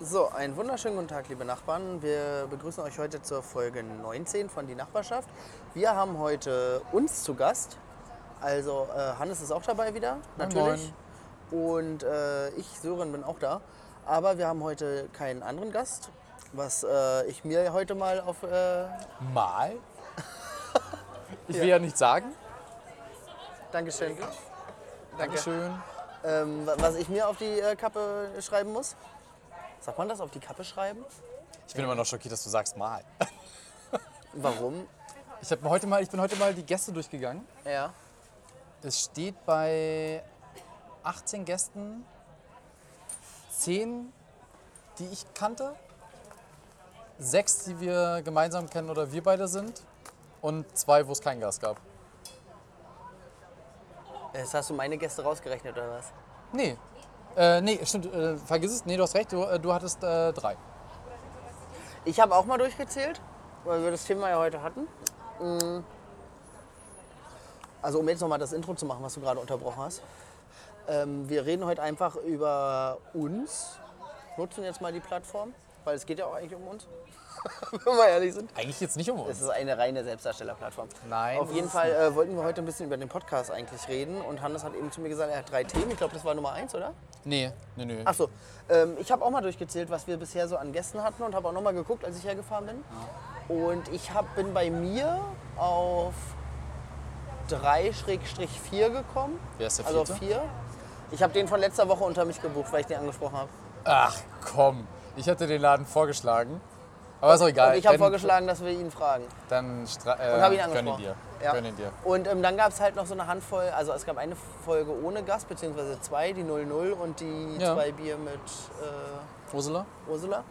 So, einen wunderschönen guten Tag, liebe Nachbarn. Wir begrüßen euch heute zur Folge 19 von Die Nachbarschaft. Wir haben heute uns zu Gast. Also äh, Hannes ist auch dabei wieder, natürlich. Und äh, ich, Sören, bin auch da. Aber wir haben heute keinen anderen Gast, was äh, ich mir heute mal auf... Äh, Mal? Ich will Ja. ja nichts sagen. Dankeschön. Danke. Dankeschön. Ähm, wa- was ich mir auf die äh, Kappe schreiben muss. Sagt man das, auf die Kappe schreiben? Ich bin immer noch schockiert, dass du sagst mal. Warum? Ich, hab heute mal, ich bin heute mal die Gäste durchgegangen. Ja. Es steht bei 18 Gästen 10, die ich kannte, sechs, die wir gemeinsam kennen oder wir beide sind und zwei, wo es keinen Gast gab. Jetzt hast du meine Gäste rausgerechnet, oder was? Nee, äh, nee, stimmt, äh, vergiss es, nee, du hast recht, du, äh, du hattest äh, drei. Ich habe auch mal durchgezählt, weil wir das Thema ja heute hatten. Mm. Also um jetzt nochmal das Intro zu machen, was du gerade unterbrochen hast. Ähm, wir reden heute einfach über uns, nutzen jetzt mal die Plattform, weil es geht ja auch eigentlich um uns, wenn wir ehrlich sind. Eigentlich jetzt nicht um Es uns. ist eine reine Selbstdarstellerplattform. Nein. Auf jeden Fall äh, wollten wir heute ein bisschen über den Podcast eigentlich reden und Hannes hat eben zu mir gesagt, er hat drei Themen. Ich glaube, das war Nummer eins, oder? Nee, nee, nee. Achso, ähm, ich habe auch mal durchgezählt, was wir bisher so an Gästen hatten und habe auch noch mal geguckt, als ich hergefahren bin. Und ich hab, bin bei mir auf 3-4 gekommen. Wer ist der Also vierte? auf 4. Ich habe den von letzter Woche unter mich gebucht, weil ich den angesprochen habe. Ach komm, ich hatte den Laden vorgeschlagen. Aber ist auch egal. Und ich habe vorgeschlagen, dass wir ihn fragen. Dann stra- äh, Und habe ihn gönn ihn dir. Ja. Gönn ihn dir. Und ähm, dann gab es halt noch so eine Handvoll, also es gab eine Folge ohne Gast, beziehungsweise zwei, die 00 und die Ja. zwei Bier mit äh, Ursula, Ursula.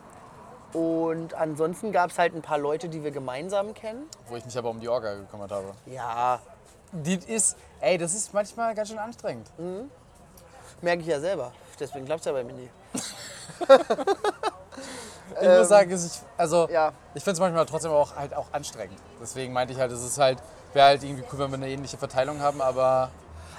Und ansonsten gab es halt ein paar Leute, die wir gemeinsam kennen. wo ich mich aber um die Orga gekümmert habe. Ja, Die ist, ey, das ist manchmal ganz schön anstrengend. merke ich ja selber. Deswegen klappt es ja bei mir nie. Ich muss sagen, ist, also, Ähm, Ja, ich finde es manchmal trotzdem auch, halt auch anstrengend. Deswegen meinte ich halt, es ist halt, wäre halt irgendwie cool, wenn wir eine ähnliche Verteilung haben, aber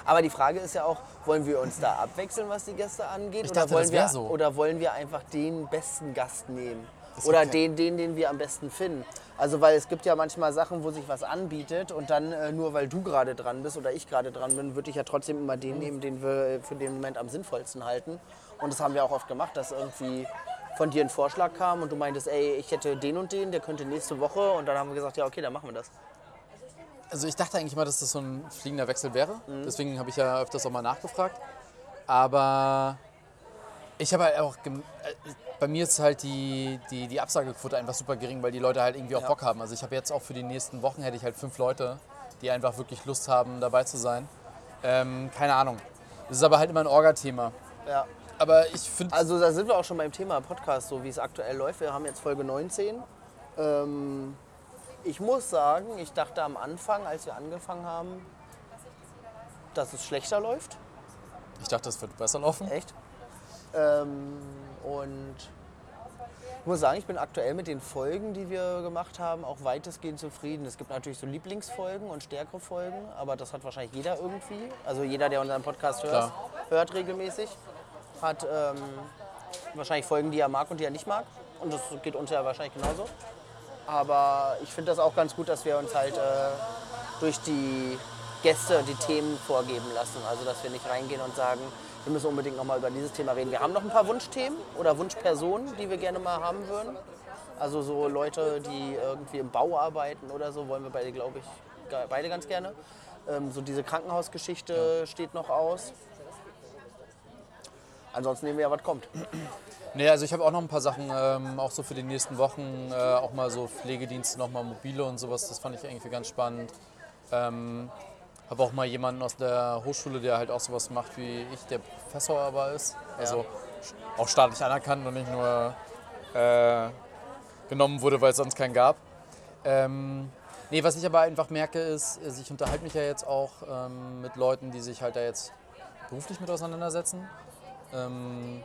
aber die Frage ist ja auch, wollen wir uns da abwechseln, was die Gäste angeht? Ich oder, dachte, wollen wir, so. oder wollen wir einfach den besten Gast nehmen? Das Oder den, den, den wir am besten finden. Also weil es gibt ja manchmal Sachen, wo sich was anbietet und dann äh, nur weil du gerade dran bist oder ich gerade dran bin, würde ich ja trotzdem immer den nehmen, den wir äh, für den Moment am sinnvollsten halten. Und das haben wir auch oft gemacht, dass irgendwie von dir ein Vorschlag kam und du meintest, ey, ich hätte den und den, der könnte nächste Woche und dann haben wir gesagt, ja okay, dann machen wir das. Also ich dachte eigentlich immer, dass das so ein fliegender Wechsel wäre. Mhm. Deswegen habe ich ja öfters auch mal nachgefragt. Aber ich habe halt auch, äh, bei mir ist halt die, die, die Absagequote einfach super gering, weil die Leute halt irgendwie auch Ja. Bock haben. Also ich habe jetzt auch für die nächsten Wochen hätte ich halt fünf Leute, die einfach wirklich Lust haben, dabei zu sein. Ähm, keine Ahnung. Das ist aber halt immer ein Orga-Thema. Ja. Aber ich finde, Also da sind wir auch schon beim Thema Podcast, so wie es aktuell läuft. Wir haben jetzt Folge 19. Ähm, ich muss sagen, ich dachte am Anfang, als wir angefangen haben, dass es schlechter läuft. ich dachte, es wird besser laufen. Echt. Ähm, und ich muss sagen, ich bin aktuell mit den Folgen, die wir gemacht haben, auch weitestgehend zufrieden. Es gibt natürlich so Lieblingsfolgen und stärkere Folgen, aber das hat wahrscheinlich jeder irgendwie. Also jeder, der unseren Podcast hört, Klar. hört regelmäßig, hat ähm, wahrscheinlich Folgen, die er mag und die er nicht mag. Und das geht uns ja wahrscheinlich genauso. Aber ich finde das auch ganz gut, dass wir uns halt äh, durch die Gäste die Themen vorgeben lassen. Also dass wir nicht reingehen und sagen, wir müssen unbedingt nochmal über dieses Thema reden. Wir haben noch ein paar Wunschthemen oder Wunschpersonen, die wir gerne mal haben würden. Also so Leute, die irgendwie im Bau arbeiten oder so, wollen wir beide, glaube ich, beide ganz gerne. Ähm, so diese Krankenhausgeschichte steht noch aus. Ansonsten nehmen wir ja, was kommt. Nee, also ich habe auch noch ein paar Sachen, ähm, auch so für die nächsten Wochen, äh, auch mal so Pflegedienste, nochmal mobile und sowas, das fand ich irgendwie ganz spannend. Ähm, habe auch mal jemanden aus der Hochschule, der halt auch sowas macht wie ich, der Professor aber ist. Also auch staatlich anerkannt und nicht nur äh, genommen wurde, weil es sonst keinen gab. Ähm, nee, was ich aber einfach merke, ist, also ich unterhalte mich ja jetzt auch ähm, mit Leuten, die sich halt da jetzt beruflich mit auseinandersetzen. Ähm,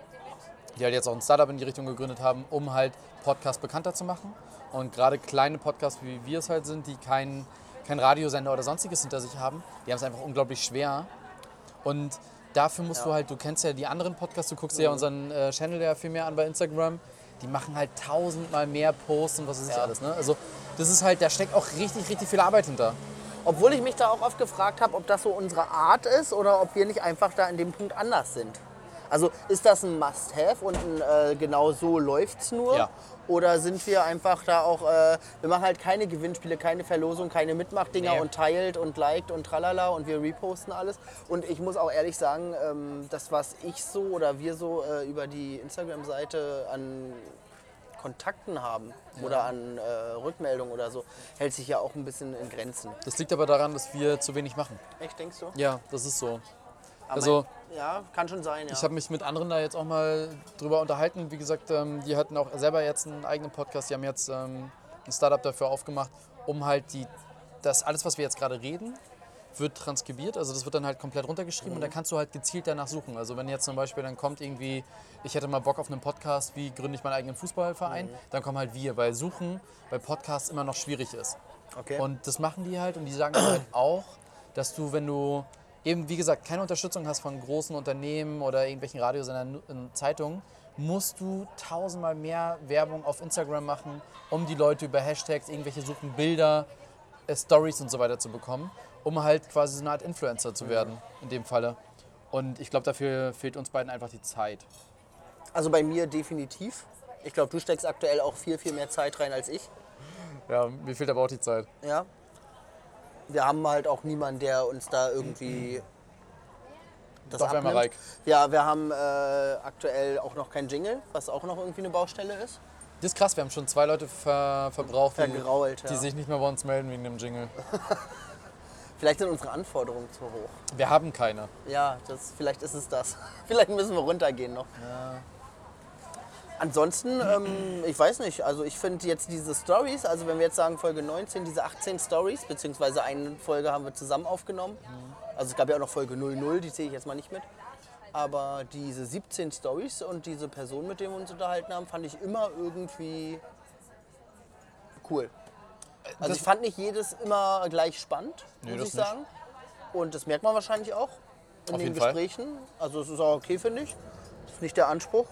die halt jetzt auch ein Startup in die Richtung gegründet haben, um halt Podcast bekannter zu machen. Und gerade kleine Podcasts, wie wir es halt sind, die keinen kein Radiosender oder sonstiges hinter sich haben, die haben es einfach unglaublich schwer. Und dafür musst du Ja. halt, du kennst ja die anderen Podcasts, du guckst dir ja unseren äh, Channel ja viel mehr an bei Instagram. Die machen halt tausendmal mehr Posts und was weiß ich Ja. alles. Ne? Also das ist halt, da steckt auch richtig, richtig viel Arbeit hinter. Obwohl ich mich da auch oft gefragt habe, ob das so unsere Art ist oder ob wir nicht einfach da in dem Punkt anders sind. Also ist das ein Must-Have und ein, äh, genau so läuft's nur? Ja. Oder sind wir einfach da auch, äh, wir machen halt keine Gewinnspiele, keine Verlosung, keine Mitmachdinger Nee. und teilt und liked und tralala und wir reposten alles. Und ich muss auch ehrlich sagen, ähm, das, was ich so oder wir so äh, über die Instagram-Seite an Kontakten haben oder an äh, Rückmeldungen oder so, hält sich ja auch ein bisschen in Grenzen. Das liegt aber daran, dass wir zu wenig machen. Echt, denkst du? Ja, das ist so. Aber Also- ja, kann schon sein, ja. Ich habe mich mit anderen da jetzt auch mal drüber unterhalten. Wie gesagt, ähm, die hatten auch selber jetzt einen eigenen Podcast. Die haben jetzt ähm, ein Startup dafür aufgemacht, um halt die, das alles, was wir jetzt gerade reden, wird transkribiert. Also das wird dann halt komplett runtergeschrieben und dann kannst du halt gezielt danach suchen. Also wenn jetzt zum Beispiel dann kommt irgendwie, ich hätte mal Bock auf einen Podcast, wie gründe ich meinen eigenen Fußballverein, dann kommen halt wir, weil Suchen bei Podcasts immer noch schwierig ist. okay. Und das machen die halt und die sagen halt auch, dass du, wenn du eben, wie gesagt, keine Unterstützung hast von großen Unternehmen oder irgendwelchen Radiosendern, und Zeitungen, musst du tausendmal mehr Werbung auf Instagram machen, um die Leute über Hashtags, irgendwelche Suchen, Bilder, äh, Stories und so weiter zu bekommen, um halt quasi so eine Art Influencer zu werden, in dem Falle. Und ich glaube, dafür fehlt uns beiden einfach die Zeit. also bei mir definitiv. Ich glaube, du steckst aktuell auch viel, viel mehr Zeit rein als ich. Ja, mir fehlt aber auch die Zeit. Ja. Wir haben halt auch niemanden, der uns da irgendwie das Doch, abnimmt. Reik. Ja, wir haben äh, aktuell auch noch kein Jingle, was auch noch irgendwie eine Baustelle ist. Das ist krass, wir haben schon zwei Leute ver verbraucht, die, ja. die sich nicht mehr bei uns melden wegen dem Jingle. Vielleicht sind unsere Anforderungen zu hoch. Wir haben keine. Ja, das, vielleicht ist es das. Vielleicht müssen wir runtergehen noch. Ansonsten, ähm, ich weiß nicht, also ich finde jetzt diese Stories, also wenn wir jetzt sagen Folge 19, diese 18 Stories, beziehungsweise eine Folge haben wir zusammen aufgenommen. Also es gab ja auch noch Folge 00, die zähle ich jetzt mal nicht mit. Aber diese 17 Stories und diese Person, mit der wir uns unterhalten haben, fand ich immer irgendwie cool. Also Das- ich fand nicht jedes immer gleich spannend, Nee, muss ich nicht. sagen. Und das merkt man wahrscheinlich auch in Auf den jeden Fall. Gesprächen. Also es ist auch okay, finde ich. Das ist nicht der Anspruch.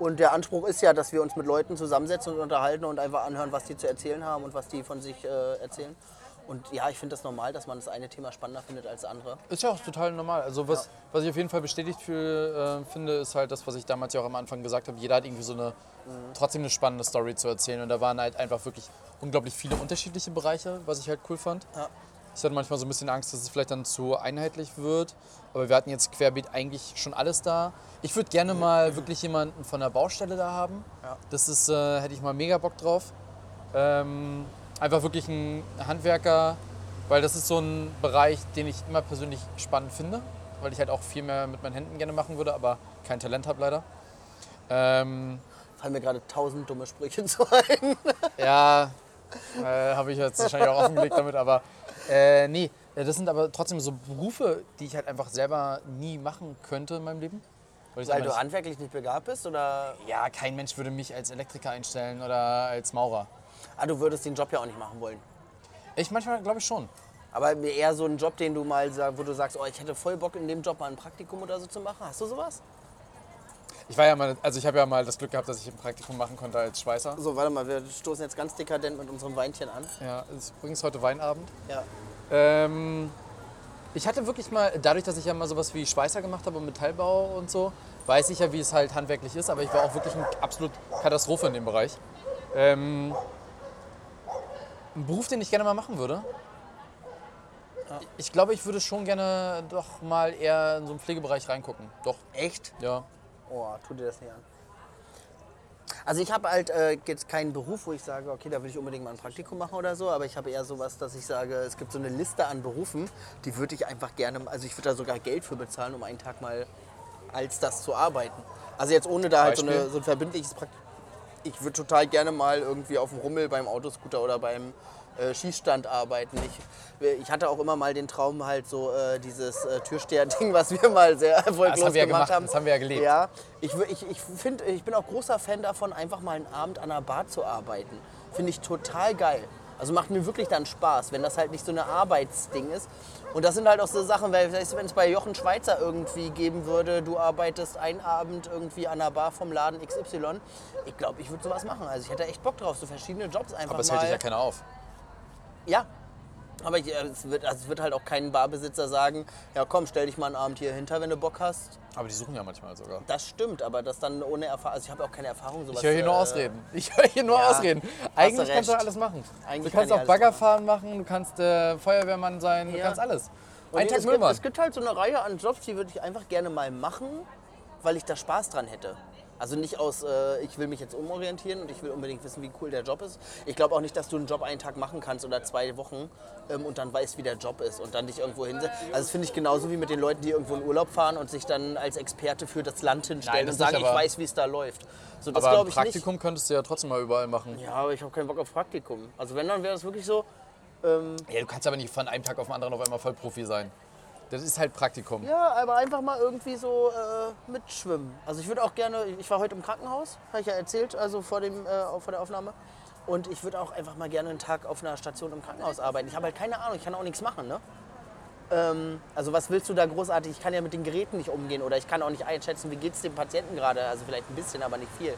Und der Anspruch ist ja, dass wir uns mit Leuten zusammensetzen und unterhalten und einfach anhören, was die zu erzählen haben und was die von sich äh, erzählen. Und ja, ich finde das normal, dass man das eine Thema spannender findet als das andere. Ist ja auch total normal. Also was, was ich auf jeden Fall bestätigt für, äh, finde, ist halt das, was ich damals ja auch am Anfang gesagt habe. Jeder hat irgendwie so eine trotzdem eine spannende Story zu erzählen. Und da waren halt einfach wirklich unglaublich viele unterschiedliche Bereiche, was ich halt cool fand. Ja. Ich hatte manchmal so ein bisschen Angst, dass es vielleicht dann zu einheitlich wird. Aber wir hatten jetzt querbeet eigentlich schon alles da. Ich würde gerne mal wirklich jemanden von der Baustelle da haben. Ja. Das ist, äh, hätte ich mal mega Bock drauf. Ähm, einfach wirklich ein Handwerker, weil das ist so ein Bereich, den ich immer persönlich spannend finde, weil ich halt auch viel mehr mit meinen Händen gerne machen würde, aber kein Talent habe leider. Ähm, Fallen mir gerade tausend dumme Sprüche zu ein. ja, äh, habe ich jetzt wahrscheinlich auch offengelegt damit, aber äh, nee, äh, das sind aber trotzdem so Berufe, die ich halt einfach selber nie machen könnte in meinem Leben. Weil, Weil du nicht- handwerklich nicht begabt bist oder ja, kein Mensch würde mich als Elektriker einstellen oder als Maurer. ah, du würdest den Job ja auch nicht machen wollen. Ich manchmal glaube ich schon. Aber eher so ein Job, den du mal wo du sagst, oh, ich hätte voll Bock in dem Job mal ein Praktikum oder so zu machen. Hast du sowas? Ich war ja mal, also ich habe ja mal das Glück gehabt, dass ich ein Praktikum machen konnte als Schweißer. So, warte mal, wir stoßen jetzt ganz dekadent mit unserem Weinchen an. Ja, ist übrigens heute Weinabend. Ja. Ähm, ich hatte wirklich mal, dadurch, dass ich ja mal sowas wie Schweißer gemacht habe und Metallbau und so, weiß ich ja, wie es halt handwerklich ist, aber ich war auch wirklich eine absolut Katastrophe in dem Bereich. Ähm, ein Beruf, den ich gerne mal machen würde. Ich glaube, ich würde schon gerne doch mal eher in so einen Pflegebereich reingucken. Doch, Echt? ja. Oh, tu dir das nicht an. Also ich habe halt äh, jetzt keinen Beruf, wo ich sage, okay, da will ich unbedingt mal ein Praktikum machen oder so, aber ich habe eher sowas, dass ich sage, es gibt so eine Liste an Berufen, die würde ich einfach gerne, also ich würde da sogar Geld für bezahlen, um einen Tag mal als das zu arbeiten. Also jetzt ohne da halt so, eine, so ein verbindliches Praktikum. Ich würde total gerne mal irgendwie auf dem Rummel beim Autoscooter oder beim äh, Schießstand arbeiten. Ich, ich hatte auch immer mal den Traum, halt so äh, dieses äh, Türsteher-Ding, was wir mal sehr erfolglos haben wir gemacht haben. das haben wir ja gelebt. Ja, ich, ich, ich, find, ich bin auch großer Fan davon, einfach mal einen Abend an einer Bar zu arbeiten. Finde ich total geil. Also macht mir wirklich dann Spaß, wenn das halt nicht so eine Arbeitsding ist. Und das sind halt auch so Sachen, weil wenn es bei Jochen Schweizer irgendwie geben würde, du arbeitest einen Abend irgendwie an der Bar vom Laden XY, ich glaube, ich würde sowas machen. Also ich hätte echt Bock drauf, so verschiedene Jobs einfach Aber es hält dich ja keiner auf. Ja. Aber ich, äh, es, wird, also es wird halt auch kein Barbesitzer sagen, ja komm, stell dich mal einen Abend hier hinter, wenn du Bock hast. Aber die suchen ja manchmal sogar. Das stimmt, aber das dann ohne Erfahrung. Also ich habe auch keine Erfahrung sowas. Ich höre hier nur äh, Ausreden. Ich höre hier nur ja, Ausreden. Eigentlich du kannst du alles machen. Eigentlich du kannst kann auch Baggerfahren machen, du kannst äh, Feuerwehrmann sein, du Ja. kannst alles. Ein Tag es, gibt, es gibt halt so eine Reihe an Jobs, die würde ich einfach gerne mal machen, weil ich da Spaß dran hätte. Also nicht aus, äh, ich will mich jetzt umorientieren und ich will unbedingt wissen, wie cool der Job ist. Ich glaube auch nicht, dass du einen Job einen Tag machen kannst oder zwei Wochen ähm, und dann weißt, wie der Job ist und dann dich irgendwo hinsetzt. Also das finde ich genauso wie mit den Leuten, die irgendwo in Urlaub fahren und sich dann als Experte für das Land hinstellen Nein, das und sagen, nicht, ich weiß, wie es da läuft. So, das Aber ich nicht. Praktikum könntest du ja trotzdem mal überall machen. Ja, aber ich habe keinen Bock auf Praktikum. Also wenn, dann wäre das wirklich so, Ja, du kannst aber nicht von einem Tag auf den anderen auf einmal Vollprofi sein. Das ist halt Praktikum. Ja, aber einfach mal irgendwie so äh, mitschwimmen. Also ich würde auch gerne, ich war heute im Krankenhaus, habe ich ja erzählt, also vor, dem, äh, vor der Aufnahme. Und ich würde auch einfach mal gerne einen Tag auf einer Station im Krankenhaus arbeiten. Ich habe halt keine Ahnung, ich kann auch nichts machen, ne? Ähm, also was willst du da großartig? Ich kann ja mit den Geräten nicht umgehen oder ich kann auch nicht einschätzen, wie geht es dem Patienten gerade. Also vielleicht ein bisschen, aber nicht viel.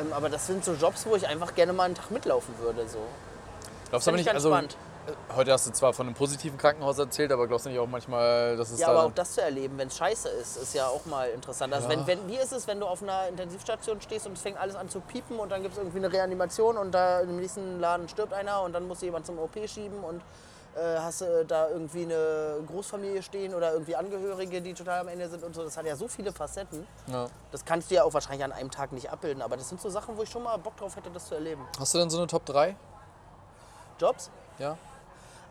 Ähm, aber das sind so Jobs, wo ich einfach gerne mal einen Tag mitlaufen würde. So. Glaubst du aber nicht, also spannend. Heute hast du zwar von einem positiven Krankenhaus erzählt, aber glaubst du nicht auch manchmal, dass es Ja, aber auch das zu erleben, wenn es scheiße ist, ist ja auch mal interessant. Also Ja. wenn, wenn, wie ist es, wenn du auf einer Intensivstation stehst und es fängt alles an zu piepen und dann gibt es irgendwie eine Reanimation und da im nächsten Laden stirbt einer und dann muss jemand zum OP schieben und äh, hast du da irgendwie eine Großfamilie stehen oder irgendwie Angehörige, die total am Ende sind und so. Das hat ja so viele Facetten. Ja. Das kannst du ja auch wahrscheinlich an einem Tag nicht abbilden, aber das sind so Sachen, wo ich schon mal Bock drauf hätte, das zu erleben. Hast du denn so eine Top 3? Jobs? Ja.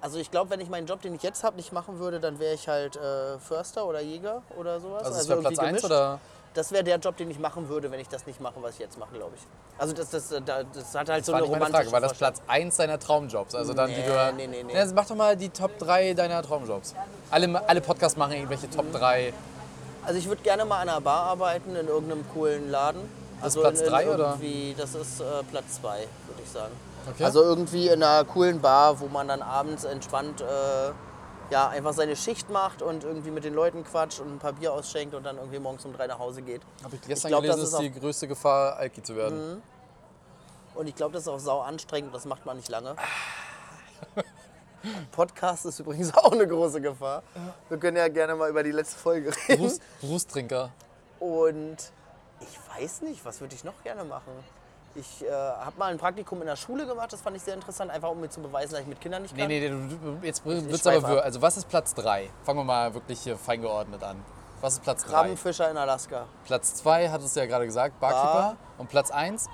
Also ich glaube, wenn ich meinen Job, den ich jetzt habe, nicht machen würde, dann wäre ich halt äh, Förster oder Jäger oder sowas. Also, das wäre irgendwie Platz 1 gemischt. oder? Das wäre der Job, den ich machen würde, wenn ich das nicht mache, was ich jetzt mache, glaube ich. Also das, das, das, das hat halt Das so war eine nicht meine romantische Frage. War das. Platz 1 deiner Traumjobs? Also dann, die Nee, du. nee, nee, nee. Ja, mach doch mal die Top 3 deiner Traumjobs. Alle, alle Podcasts machen irgendwelche Top 3. Also ich würde gerne mal an einer Bar arbeiten, in irgendeinem coolen Laden. Das ist also Platz in, in drei, oder? irgendwie- Das ist äh, Platz 2, würde ich sagen. Okay. Also irgendwie in einer coolen Bar, wo man dann abends entspannt äh, ja, einfach seine Schicht macht und irgendwie mit den Leuten quatscht und ein paar Bier ausschenkt und dann irgendwie morgens um drei nach Hause geht. Habe ich gestern glaub, das gelesen, ist ist die größte Gefahr, Alki zu werden. Und ich glaube, das ist auch sau anstrengend, das macht man nicht lange. Podcast ist übrigens auch eine große Gefahr. Wir können ja gerne mal über die letzte Folge reden. Berufs Berufstrinker. Und ich weiß nicht, was würde ich noch gerne machen? Ich äh, habe mal ein Praktikum in der Schule gemacht, das fand ich sehr interessant, einfach um mir zu beweisen, dass ich mit Kindern nicht Nee, kann. nee, du, du, jetzt schweife aber ab. Also, was ist Platz 3? Fangen wir mal wirklich hier feingeordnet an. Was ist Platz 3? Krabbenfischer in Alaska. Platz 2 hattest du ja gerade gesagt, Barkeeper. Bar. Und Platz 1?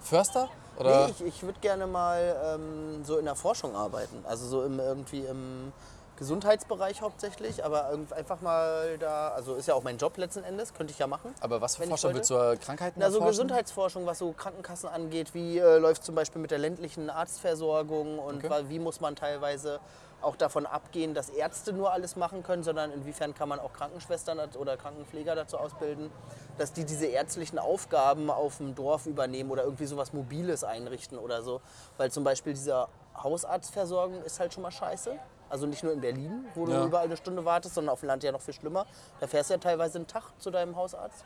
Förster? Oder? Nee, ich, ich würde gerne mal ähm, so in der Forschung arbeiten. Also so im, irgendwie im Gesundheitsbereich hauptsächlich, aber einfach mal da, also ist ja auch mein Job letzten Endes, könnte ich ja machen. aber was für Forscher willst du äh, Krankheiten Na, so erforschen? Gesundheitsforschung, was so Krankenkassen angeht, wie äh, läuft zum Beispiel mit der ländlichen Arztversorgung und Okay. wie muss man teilweise auch davon abgehen, dass Ärzte nur alles machen können, sondern inwiefern kann man auch Krankenschwestern oder Krankenpfleger dazu ausbilden, dass die diese ärztlichen Aufgaben auf dem Dorf übernehmen oder irgendwie sowas Mobiles einrichten oder so. Weil zum Beispiel diese Hausarztversorgung ist halt schon mal scheiße. Also nicht nur in Berlin, wo du Ja. überall eine Stunde wartest, sondern auf dem Land ja noch viel schlimmer. Da fährst du ja teilweise einen Tag zu deinem Hausarzt.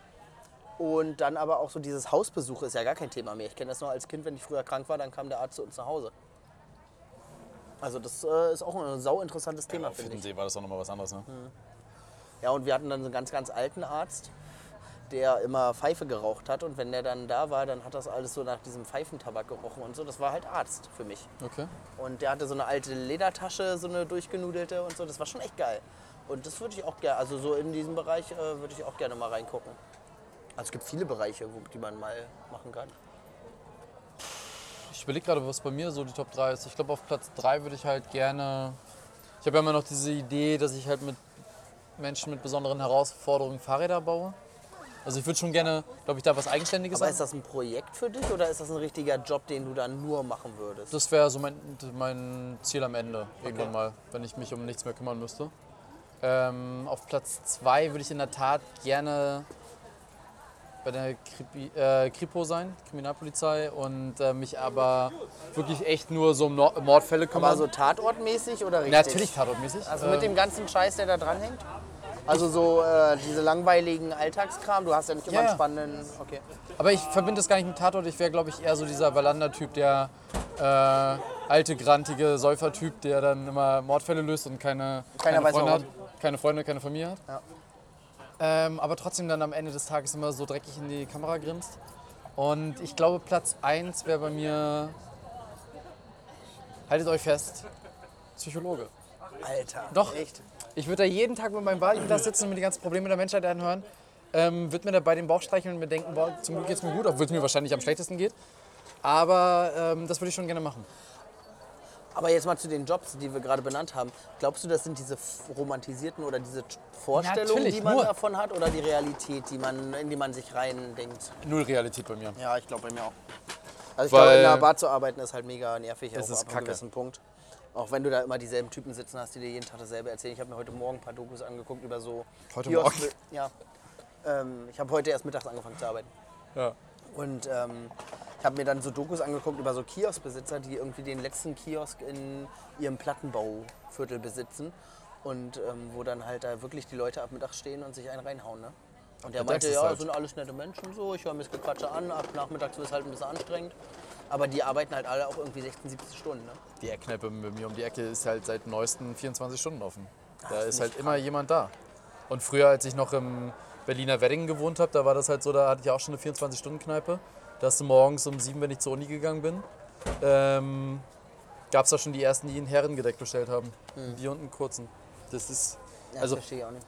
Und dann aber auch so dieses Hausbesuch ist ja gar kein Thema mehr. Ich kenne das noch als Kind, wenn ich früher krank war, dann kam der Arzt zu uns nach Hause. Also das äh, ist auch ein sau interessantes Thema, Auf finde ich. Hiddensee war das auch nochmal was anderes, ne? Ja, und wir hatten dann so einen ganz, ganz alten Arzt, der immer Pfeife geraucht hat. Und wenn der dann da war, dann hat das alles so nach diesem Pfeifentabak gerochen und so. Das war halt Arzt für mich. Okay. Und der hatte so eine alte Ledertasche, so eine durchgenudelte und so. Das war schon echt geil. Und das würde ich auch gerne, also so in diesem Bereich äh, würde ich auch gerne mal reingucken. Also es gibt viele Bereiche, wo, die man mal machen kann. Ich überlege gerade, was bei mir so die Top 3 ist. Ich glaube, auf Platz 3 würde ich halt gerne. Ich habe ja immer noch diese Idee, dass ich halt mit Menschen mit besonderen Herausforderungen Fahrräder baue. Also ich würde schon gerne, glaube ich, da was Eigenständiges Aber an- ist das ein Projekt für dich oder ist das ein richtiger Job, den du dann nur machen würdest? Das wäre so mein, mein Ziel am Ende, irgendwann mal, wenn ich mich um nichts mehr kümmern müsste. Ähm, auf Platz 2 würde ich in der Tat gerne bei der Kripi, äh, Kripo sein, Kriminalpolizei, und äh, mich aber wirklich echt nur so um Nor- Mordfälle kümmern. Aber so tatortmäßig oder richtig? Natürlich tatortmäßig. Also mit Ähm, dem ganzen Scheiß, der da dranhängt? Also so äh, diese langweiligen Alltagskram, du hast ja nicht immer Ja, einen spannenden... Okay. Aber ich verbinde das gar nicht mit Tatort. Ich wäre, glaube ich, eher so dieser Wallander-Typ, der äh, alte, grantige Säufer-Typ, der dann immer Mordfälle löst und keine, Keiner keine weiß Freunde hat. Keine Freunde, keine Familie hat. Ja. Ähm, aber trotzdem dann am Ende des Tages immer so dreckig in die Kamera grinst. Und ich glaube, Platz 1 wäre bei mir, haltet euch fest, Psychologe. Alter. Doch. Echt? Ich würde da jeden Tag mit meinem Wahlglas sitzen und mir die ganzen Probleme der Menschheit anhören. Ähm, würde mir dabei den Bauch streicheln und mir denken, boah, zum Glück geht's mir gut, obwohl es mir wahrscheinlich am schlechtesten geht. Aber ähm, das würde ich schon gerne machen. Aber jetzt mal zu den Jobs, die wir gerade benannt haben. Glaubst du, das sind diese romantisierten oder diese Vorstellungen, Natürlich, die man nur. davon hat oder die Realität, die man, in die man sich rein denkt? Null Realität bei mir. Ja, ich glaube bei mir auch. Also ich Weil- glaube, in einer Bar zu arbeiten ist halt mega nervig, Es auch ist ab einem kacke. gewissen Punkt. Auch wenn du da immer dieselben Typen sitzen hast, die dir jeden Tag dasselbe erzählen. Ich habe mir heute Morgen ein paar Dokus angeguckt über so... Heute Kiosk- Morgen? Ja. Ähm, ich habe heute erst mittags angefangen zu arbeiten. Ja. Und ähm, ich habe mir dann so Dokus angeguckt über so Kioskbesitzer, die irgendwie den letzten Kiosk in ihrem Plattenbauviertel besitzen. Und ähm, wo dann halt da wirklich die Leute ab Mittag stehen und sich einen reinhauen. Ne? Und der Ja, meinte, ja, halt- sind alles nette Menschen so, ich höre mir das Gequatsche an, ab nachmittags wird es halt ein bisschen anstrengend. Aber die arbeiten halt alle auch irgendwie 16, 17 Stunden. Ne? Die Eckkneipe bei mir um die Ecke ist halt seit neuesten 24 Stunden offen. Da ist halt immer jemand da. Und früher, als ich noch im Berliner Wedding gewohnt habe, da war das halt so, da hatte ich auch schon eine 24-Stunden-Kneipe. Da hast du morgens um sieben, wenn ich zur Uni gegangen bin, ähm, gab es da schon die ersten, die ein Herrengedeck bestellt haben. Ein Bier und einen kurzen. Das ist. Ja, Also- das verstehe ich auch nicht.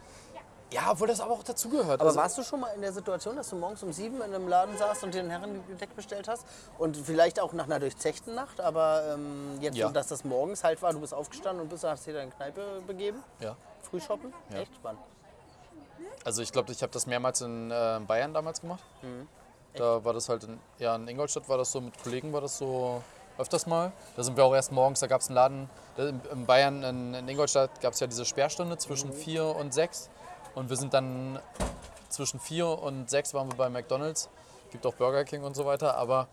Ja, obwohl das aber auch dazugehört. Aber Also, warst du schon mal in der Situation, dass du morgens um sieben in einem Laden saßt und dir ein Herrengedeck bestellt hast? Und vielleicht auch nach einer durchzechten Nacht, aber ähm, jetzt Ja. so, dass das morgens halt war, du bist aufgestanden und bist, hast dir deine Kneipe begeben? ja. Früh shoppen? Ja. Echt spannend. Also ich glaube, ich habe das mehrmals in äh, Bayern damals gemacht. Mhm. Da war das halt in, ja, in Ingolstadt war das so, mit Kollegen war das so öfters mal. Da sind wir auch erst morgens, da gab es einen Laden, in, Bayern, in, in Ingolstadt gab es ja diese Sperrstunde zwischen 4 und 6. Und wir sind dann zwischen 4 und 6 waren wir bei McDonalds. Gibt auch Burger King und so weiter. Aber,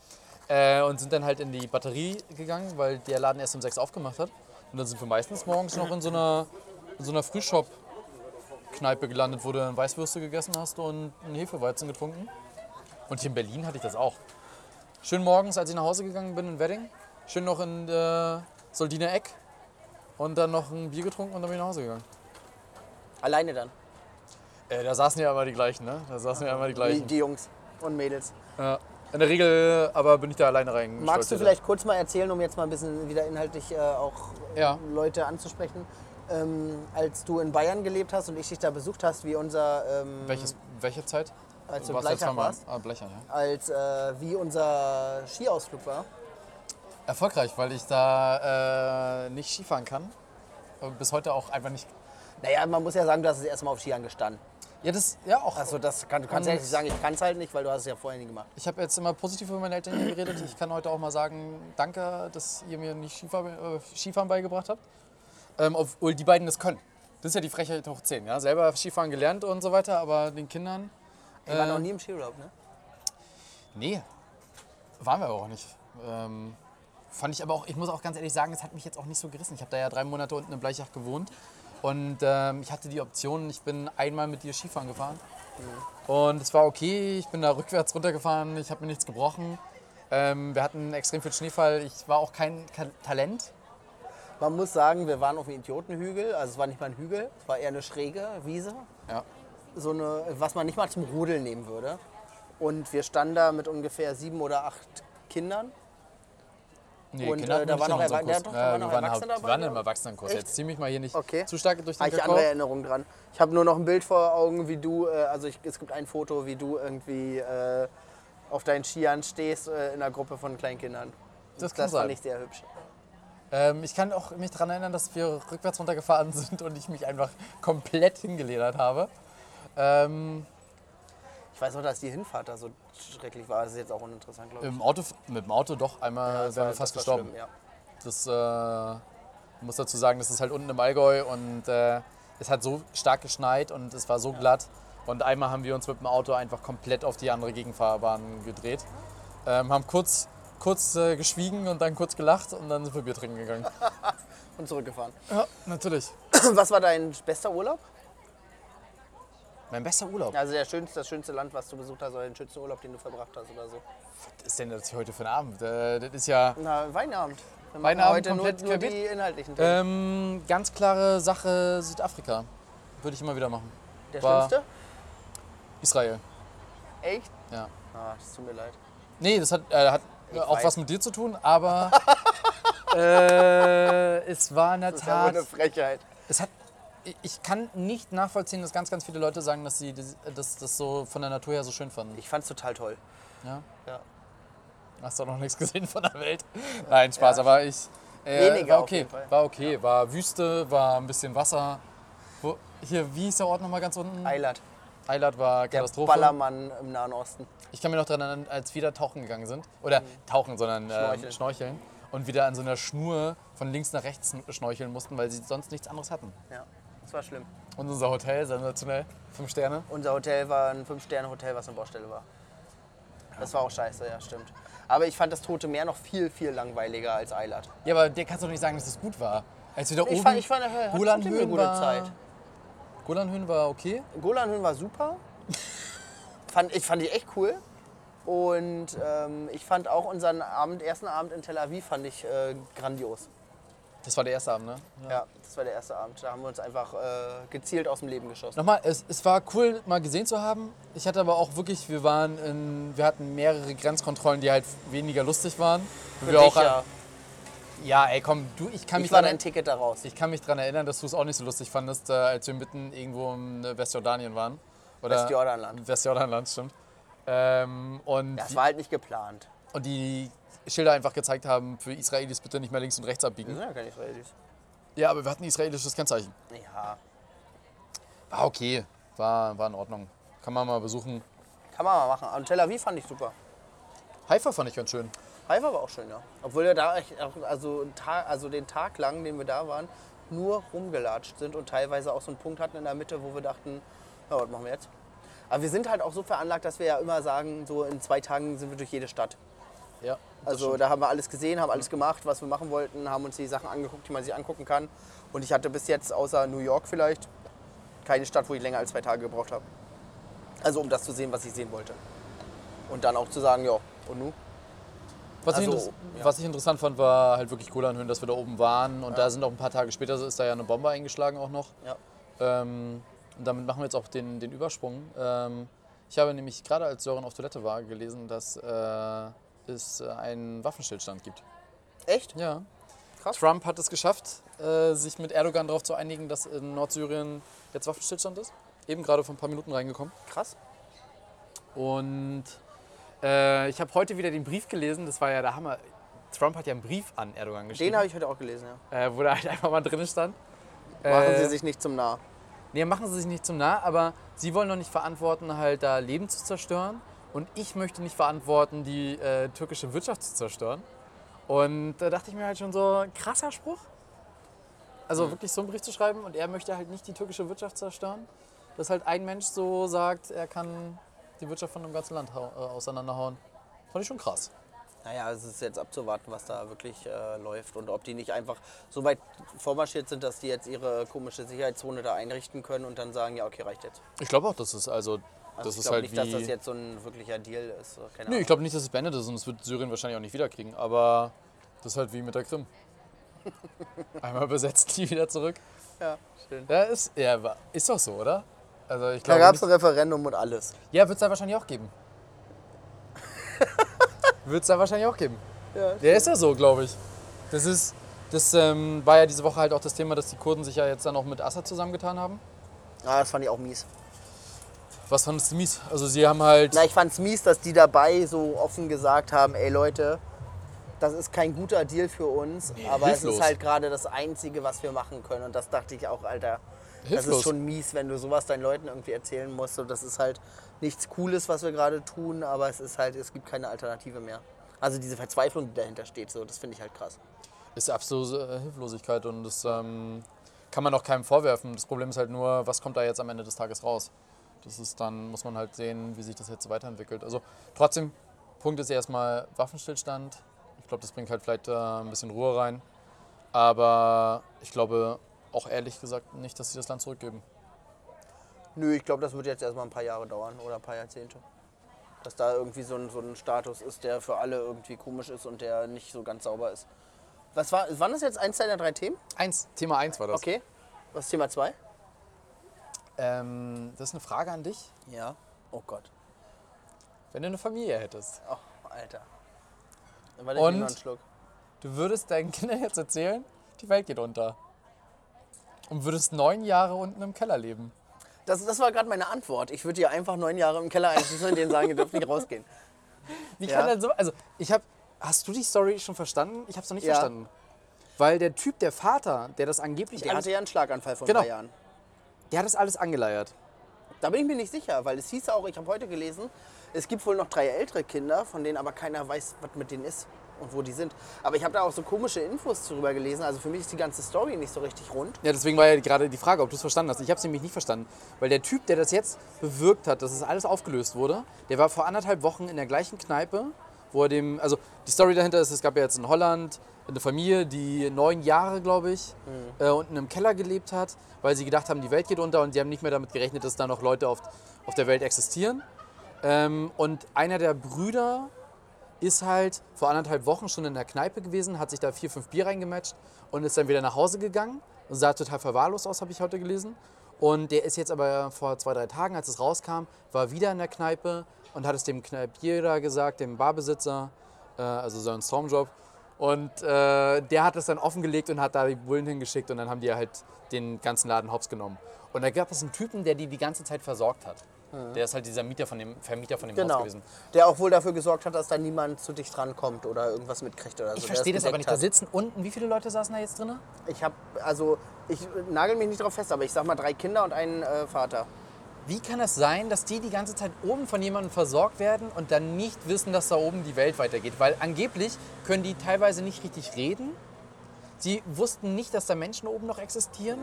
äh, und sind dann halt in die Batterie gegangen, weil der Laden erst um 6 aufgemacht hat. Und dann sind wir meistens morgens noch in so einer, in so einer Frühshop Kneipe gelandet, wo du dann Weißwürste gegessen hast und einen Hefeweizen getrunken. Und hier in Berlin hatte ich das auch. Schön morgens, als ich nach Hause gegangen bin in Wedding, schön noch in äh, Soldiner Eck und dann noch ein Bier getrunken und dann bin ich nach Hause gegangen. Alleine dann. Äh, da saßen ja immer die gleichen, ne? Da saßen ja immer die Die, gleichen. die Jungs und Mädels. Ja. In der Regel aber bin ich da alleine rein. Magst du vielleicht kurz mal erzählen, um jetzt mal ein bisschen wieder inhaltlich äh, auch Ja. Leute anzusprechen, ähm, als du in Bayern gelebt hast und ich dich da besucht hast, wie unser, ähm, Welches, welche Zeit? als du warst jetzt warst, Ah, Blechern, ja. als äh, wie unser Skiausflug war. Erfolgreich, weil ich da äh, nicht Skifahren kann. Und bis heute auch einfach nicht. Naja, man muss ja sagen, du hast das erste Mal auf Skiern gestanden. Ja, das, ja auch. Also das kann, du kannst nicht sagen, ich kann es halt nicht, weil du hast es ja vorher nie gemacht. Ich habe jetzt immer positiv über meine Eltern geredet. Ich kann heute auch mal sagen, danke, dass ihr mir nicht Skifahren, äh, Skifahren beigebracht habt. Ähm, obwohl die beiden das können. Das ist ja die Frechheit hoch 10. Ja? Selber Skifahren gelernt und so weiter, aber den Kindern. Ich war Äh, noch nie im Skiurlaub, ne? Nee, waren wir aber auch nicht. Ähm, fand ich aber auch, ich muss auch ganz ehrlich sagen, es hat mich jetzt auch nicht so gerissen. Ich habe da ja drei Monate unten in Bleichach gewohnt und ähm, ich hatte die Option, ich bin einmal mit dir Skifahren gefahren und es war okay. Ich bin da rückwärts runtergefahren, ich habe mir nichts gebrochen. Ähm, wir hatten extrem viel Schneefall. Ich war auch kein, kein Talent. Man muss sagen, wir waren auf dem Idiotenhügel, also es war nicht mal ein Hügel, es war eher eine schräge Wiese. Ja. so eine, was man nicht mal zum Rudeln nehmen würde. Und wir standen da mit ungefähr sieben oder acht Kindern. Nee, Und, Kinder äh, da wir waren noch Erwa- ja, doch, Ja, wir noch waren, Erwachsene wir dabei, waren im ich. Erwachsenenkurs. Echt? Jetzt zieh mich mal hier nicht Okay. zu stark durch den Habe ich Kakao. andere Erinnerungen dran. Ich habe nur noch ein Bild vor Augen, wie du, äh, also ich, es gibt ein Foto, wie du irgendwie äh, auf deinen Skiern stehst äh, in einer Gruppe von Kleinkindern. Das kann das fand ich sehr hübsch. Ähm, ich kann auch mich daran erinnern, dass wir rückwärts runtergefahren sind und ich mich einfach komplett hingeledert habe. Ähm, Ich weiß auch, dass die Hinfahrt da so schrecklich war. Das ist jetzt auch uninteressant, glaube ich. im Auto, mit dem Auto doch, einmal Das wären wir fast gestorben. schlimm, ja. Das äh, muss dazu sagen, das ist halt unten im Allgäu und äh, es hat so stark geschneit und es war so glatt. Und einmal haben wir uns mit dem Auto einfach komplett auf die andere Gegenfahrbahn gedreht. Ähm, haben kurz, kurz äh, geschwiegen und dann kurz gelacht und dann sind wir Bier trinken gegangen. Und zurückgefahren. Ja, natürlich. Was war dein bester Urlaub? Mein bester Urlaub. Also der schönste, das schönste Land, was du besucht hast, oder den schönsten Urlaub, den du verbracht hast oder so. Was ist denn das hier heute für ein Abend? Äh, das ist ja Na, Weinabend. Wir Weinabend heute nur, komplett nur querbeet? die inhaltlichen Themen. ähm, ganz klare Sache Südafrika. Würde ich immer wieder machen. der war- schlimmste? Israel. Echt? Ja. Ah, das tut mir leid. Nee, das hat, äh, hat auch weiß. was mit dir zu tun, aber äh, es war in der Das ist ja wohl Tat. eine Frechheit. Es hat, ich kann nicht nachvollziehen, dass ganz, ganz viele Leute sagen, dass sie das, das, das so von der Natur her so schön fanden. Ich fand's total toll. Ja? Ja. Hast du auch noch nichts gesehen von der Welt? Nein, Spaß, aber ich. Äh, Weniger war okay, war okay. War Wüste, war ein bisschen Wasser. Wo, hier, wie ist der Ort nochmal ganz unten? Eilat. Eilat war Der Katastrophe. Ballermann im Nahen Osten. Ich kann mich noch daran erinnern, als wir da tauchen gegangen sind. Oder tauchen, sondern äh, Schnorcheln. schnorcheln. Und wieder an so einer Schnur von links nach rechts schnorcheln mussten, weil sie sonst nichts anderes hatten. Ja, das war schlimm. Und unser Hotel, sensationell. Fünf Sterne. Unser Hotel war ein Fünf-Sterne-Hotel, was eine Baustelle war. Das war auch scheiße, ja, stimmt. Aber ich fand das Tote Meer noch viel, viel langweiliger als Eilat. Ja, aber dir kannst du doch nicht sagen, dass es gut war. Als wir da Ich oben. fand, ich fand, trotzdem eine gute war, Zeit. Golanhöhen war okay. Golanhöhen war super. fand, ich fand die echt cool. Und ähm, ich fand auch unseren Abend, ersten Abend in Tel Aviv fand ich äh, grandios. Das war der erste Abend, ne? Ja. das war der erste Abend. Da haben wir uns einfach äh, gezielt aus dem Leben geschossen. Nochmal, es, es war cool, mal gesehen zu haben. Ich hatte aber auch wirklich, wir waren in, wir hatten mehrere Grenzkontrollen, die halt weniger lustig waren. Für wir dich, auch, ja. ja, ey, komm, du, ich kann mich Ich war dran- dein Ticket da raus. Ich kann mich daran erinnern, dass du es auch nicht so lustig fandest, äh, als wir mitten irgendwo in äh, Westjordanien waren. Oder Westjordanland. Westjordanland, stimmt. Ähm, und, Das war halt nicht geplant. und die Schilder einfach gezeigt haben, für Israelis bitte nicht mehr links und rechts Wir abbiegen. sind ja keine Israelis. Ja, aber wir hatten israelisches Kennzeichen. Ja, War okay, war, war in Ordnung. Kann man mal besuchen. kann man mal machen. Und Tel Aviv fand ich super. Haifa fand ich ganz schön. Haifa war auch schön, ja. Obwohl wir da echt also, also den Tag lang, den wir da waren, nur rumgelatscht sind und teilweise auch so einen Punkt hatten in der Mitte, wo wir dachten, ja, was machen wir jetzt? Aber wir sind halt auch so veranlagt, dass wir ja immer sagen, so in zwei Tagen sind wir durch jede Stadt. Ja, Also da haben wir alles gesehen, haben alles gemacht, was wir machen wollten, haben uns die Sachen angeguckt, die man sich angucken kann. Und ich hatte bis jetzt, außer New York vielleicht, keine Stadt, wo ich länger als zwei Tage gebraucht habe. Also um das zu sehen, was ich sehen wollte. Und dann auch zu sagen, ja, und nu? Was, ich Also, interess- ja. was ich interessant fand, war halt wirklich Golanhöhen, dass wir da oben waren. Und da sind auch ein paar Tage später ist da ja eine Bombe eingeschlagen auch noch. Ja. Ähm, und damit machen wir jetzt auch den, den Übersprung. Ähm, ich habe nämlich gerade als Sören auf Toilette war gelesen, dass äh, es äh, einen Waffenstillstand gibt. Echt? Ja. Krass. Trump hat es geschafft, äh, sich mit Erdogan darauf zu einigen, dass in Nordsyrien jetzt Waffenstillstand ist. Eben gerade vor ein paar Minuten reingekommen. Krass. Und äh, ich habe heute wieder den Brief gelesen. Das war ja der Hammer. Trump hat ja einen Brief an Erdogan geschrieben, Den habe ich heute auch gelesen, ja. äh, wo da halt einfach mal drin stand. Machen äh, Sie sich nicht zum Nah. Nee, machen Sie sich nicht zum nah, aber Sie wollen doch nicht verantworten, halt da Leben zu zerstören. Und ich möchte nicht verantworten, die äh, türkische Wirtschaft zu zerstören. Und da dachte ich mir halt schon so, krasser Spruch. Also wirklich so einen Brief zu schreiben und er möchte halt nicht die türkische Wirtschaft zerstören. Dass halt ein Mensch so sagt, er kann die Wirtschaft von einem ganzen Land äh, auseinanderhauen. Fand ich schon krass. Naja, es ist jetzt abzuwarten, was da wirklich äh, läuft und ob die nicht einfach so weit vormarschiert sind, dass die jetzt ihre komische Sicherheitszone da einrichten können und dann sagen, ja, okay, reicht jetzt. Ich glaube auch, dass es also, Also das ich glaube halt nicht, wie. dass das jetzt so ein wirklicher Deal ist. Keine Nö, ich glaube nicht, dass es beendet ist und es wird Syrien wahrscheinlich auch nicht wiederkriegen. Aber das ist halt wie mit der Krim. Einmal besetzt, die wieder zurück. Ja, schön. Ja, ist, ja, ist doch so, oder? Also ich Da glaube. gab es ein Referendum und alles. Ja, wird es da wahrscheinlich auch geben. wird es da wahrscheinlich auch geben. Ja, Der ist ja so, glaube ich. Das ist. Das ähm, war ja diese Woche halt auch das Thema, dass die Kurden sich ja jetzt dann auch mit Assad zusammengetan haben. Ah, das fand ich auch mies. Was fandest du mies? Also sie haben halt. Na, ich fand's mies, dass die dabei so offen gesagt haben, ey Leute, das ist kein guter Deal für uns, aber es hilflos. ist halt gerade das Einzige, was wir machen können. Und das dachte ich auch, Alter. Das Hilflos. ist schon mies, wenn du sowas deinen Leuten irgendwie erzählen musst. Und das ist halt nichts Cooles, was wir gerade tun, aber es ist halt, es gibt keine Alternative mehr. Also diese Verzweiflung, die dahinter steht, so, das finde ich halt krass. ist absolute äh, Hilflosigkeit und das ähm, kann man auch keinem vorwerfen. Das Problem ist halt nur, was kommt da jetzt am Ende des Tages raus? Das ist dann, muss man halt sehen, wie sich das jetzt so weiterentwickelt. Also trotzdem, Punkt ist erstmal Waffenstillstand. Ich glaube, das bringt halt vielleicht äh, ein bisschen Ruhe rein. Aber ich glaube auch ehrlich gesagt nicht, dass sie das Land zurückgeben. Nö, ich glaube, das wird jetzt erstmal ein paar Jahre dauern oder ein paar Jahrzehnte. Dass da irgendwie so ein, so ein Status ist, der für alle irgendwie komisch ist und der nicht so ganz sauber ist. Was war, waren das jetzt eins deiner drei Themen? Eins, Thema 1 war das. Okay. Was ist Thema zwei? Ähm, das ist eine Frage an dich. Ja. Oh Gott. Wenn du eine Familie hättest, Oh, Alter. Und? ich nehm noch einen Schluck. du würdest deinen Kindern jetzt erzählen, die Welt geht unter. Und würdest neun Jahre unten im Keller leben. Das, das war gerade meine Antwort. Ich würde dir einfach neun Jahre im Keller einschließen und denen sagen, ihr dürft nicht rausgehen. Wie Ja. kann das so? Also, ich habe. Hast du die Story schon verstanden? Ich habe es noch nicht Ja. verstanden. Weil der Typ, der Vater, der das angeblich Der alles, hatte ja einen Schlaganfall vor Genau. drei Jahren. Der hat das alles angeleiert. Da bin ich mir nicht sicher, weil es hieß auch, ich habe heute gelesen, es gibt wohl noch drei ältere Kinder, von denen aber keiner weiß, was mit denen ist und wo die sind. Aber ich habe da auch so komische Infos darüber gelesen. Also für mich ist die ganze Story nicht so richtig rund. Ja, deswegen war ja gerade die Frage, ob du es verstanden hast. Ich habe es nämlich nicht verstanden. Weil der Typ, der das jetzt bewirkt hat, dass es alles aufgelöst wurde, der war vor anderthalb Wochen in der gleichen Kneipe, wo er dem. Also die Story dahinter ist, es gab ja jetzt in Holland eine Familie, die neun Jahre, glaube ich, äh, unten im Keller gelebt hat, weil sie gedacht haben, die Welt geht unter und die haben nicht mehr damit gerechnet, dass da noch Leute auf, auf der Welt existieren. Ähm, und einer der Brüder ist halt vor anderthalb Wochen schon in der Kneipe gewesen, hat sich da vier, fünf Bier reingematcht und ist dann wieder nach Hause gegangen und sah total verwahrlost aus, habe ich heute gelesen. Und der ist jetzt aber vor zwei, drei Tagen, als es rauskam, war wieder in der Kneipe und hat es dem Kneipier da gesagt, dem Barbesitzer, äh, also so ein Stormjob. Und äh, der hat es dann offengelegt und hat da die Bullen hingeschickt und dann haben die halt den ganzen Laden hops genommen. Und da gab es einen Typen, der die die ganze Zeit versorgt hat. Der ist halt dieser Mieter von dem, Vermieter von dem Haus Genau. gewesen. Der auch wohl dafür gesorgt hat, dass da niemand zu dich drankommt oder irgendwas mitkriegt oder so. Ich verstehe das aber nicht. gedeckt Da hat. sitzen unten, wie viele Leute saßen da jetzt drin? Ich habe, also ich nagel mich nicht drauf fest, aber ich sag mal drei Kinder und einen äh, Vater. Wie kann es sein, dass die die ganze Zeit oben von jemandem versorgt werden und dann nicht wissen, dass da oben die Welt weitergeht? Weil angeblich können die teilweise nicht richtig reden. Sie wussten nicht, dass da Menschen oben noch existieren.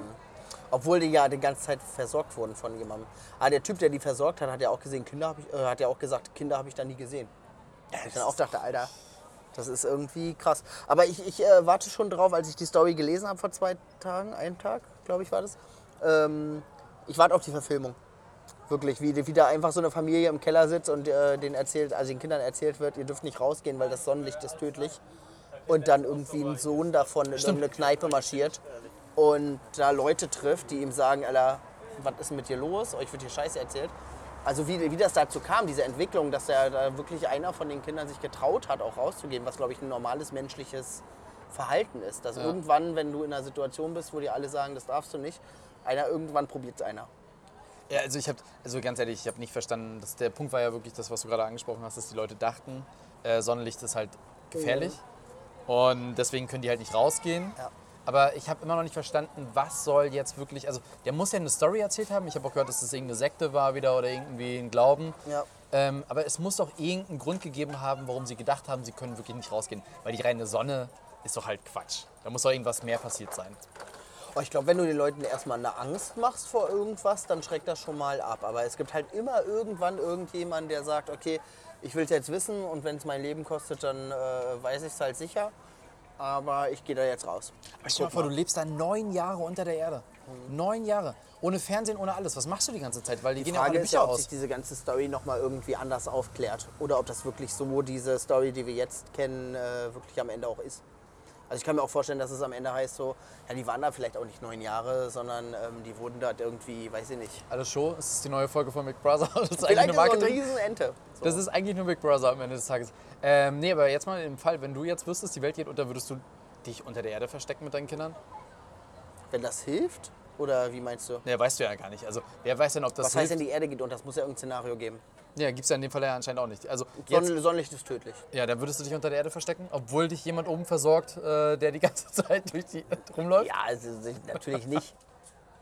Obwohl die ja die ganze Zeit versorgt wurden von jemandem. Aber der Typ, der die versorgt hat, hat ja auch gesehen, Kinder ich, äh, hat ja auch gesagt, Kinder habe ich da nie gesehen. Ich dann auch dachte, Alter, das ist irgendwie krass. Aber ich, ich äh, warte schon drauf, als ich die Story gelesen habe vor zwei Tagen, einen Tag, glaube ich, war das. Ähm, ich warte auf die Verfilmung. Wirklich, wie, wie da einfach so eine Familie im Keller sitzt und äh, den erzählt, also den Kindern erzählt wird, ihr dürft nicht rausgehen, weil das Sonnenlicht ist tödlich. Und dann irgendwie ein Sohn davon in irgendeine Kneipe marschiert und da Leute trifft, die ihm sagen, Alter, was ist mit dir los? Euch wird hier Scheiße erzählt. Also wie, wie das dazu kam, diese Entwicklung, dass da, da wirklich einer von den Kindern sich getraut hat, auch rauszugehen, was glaube ich ein normales menschliches Verhalten ist. Dass irgendwann, wenn du in einer Situation bist, wo dir alle sagen, das darfst du nicht, einer irgendwann probiert es einer. Ja, also ich habe, also ganz ehrlich, ich habe nicht verstanden, dass der Punkt war ja wirklich das, was du gerade angesprochen hast, dass die Leute dachten, äh, Sonnenlicht ist halt gefährlich und deswegen können die halt nicht rausgehen. Ja. Aber ich habe immer noch nicht verstanden, was soll jetzt wirklich, also der muss ja eine Story erzählt haben. Ich habe auch gehört, dass das irgendeine Sekte war wieder oder irgendwie ein Glauben. Ja. Ähm, aber es muss doch irgendeinen Grund gegeben haben, warum sie gedacht haben, sie können wirklich nicht rausgehen. Weil die reine Sonne ist doch halt Quatsch. Da muss doch irgendwas mehr passiert sein. Oh, ich glaube, wenn du den Leuten erstmal eine Angst machst vor irgendwas, dann schreckt das schon mal ab. Aber es gibt halt immer irgendwann irgendjemanden, der sagt, okay, ich will es jetzt wissen und wenn es mein Leben kostet, dann äh, weiß ich es halt sicher. Aber ich gehe da jetzt raus. Stell dir mal vor, du lebst da neun Jahre unter der Erde. Neun Jahre. Ohne Fernsehen, ohne alles. Was machst du die ganze Zeit? Weil die, Die gehen ja auch Frage alle ist ja, ob aus. sich diese ganze Story nochmal irgendwie anders aufklärt. Oder ob das wirklich so diese Story, die wir jetzt kennen, äh, wirklich am Ende auch ist. Also ich kann mir auch vorstellen, dass es am Ende heißt so, ja, die waren da vielleicht auch nicht neun Jahre, sondern ähm, die wurden dort irgendwie, weiß ich nicht. Alles Show. Es ist die neue Folge von Big Brother. Das ist eigentlich Vielleicht nur ist eine Marketing. Riesenente. So. Das ist eigentlich nur Big Brother am Ende des Tages. Ähm, nee, aber jetzt mal im Fall, wenn du jetzt wüsstest, die Welt geht unter, würdest du dich unter der Erde verstecken mit deinen Kindern? Wenn das hilft? Oder wie meinst du? Nee, weißt du ja gar nicht. Also, wer weiß denn, ob das Was heißt denn, die Erde geht unter? Das muss ja irgendein Szenario geben. Ja, gibt es ja in dem Fall ja anscheinend auch nicht. Also, jetzt, Sonn Sonnenlicht ist tödlich. ja, dann würdest du dich unter der Erde verstecken, obwohl dich jemand oben versorgt, äh, der die ganze Zeit durch die rumläuft? Ja, also, natürlich nicht.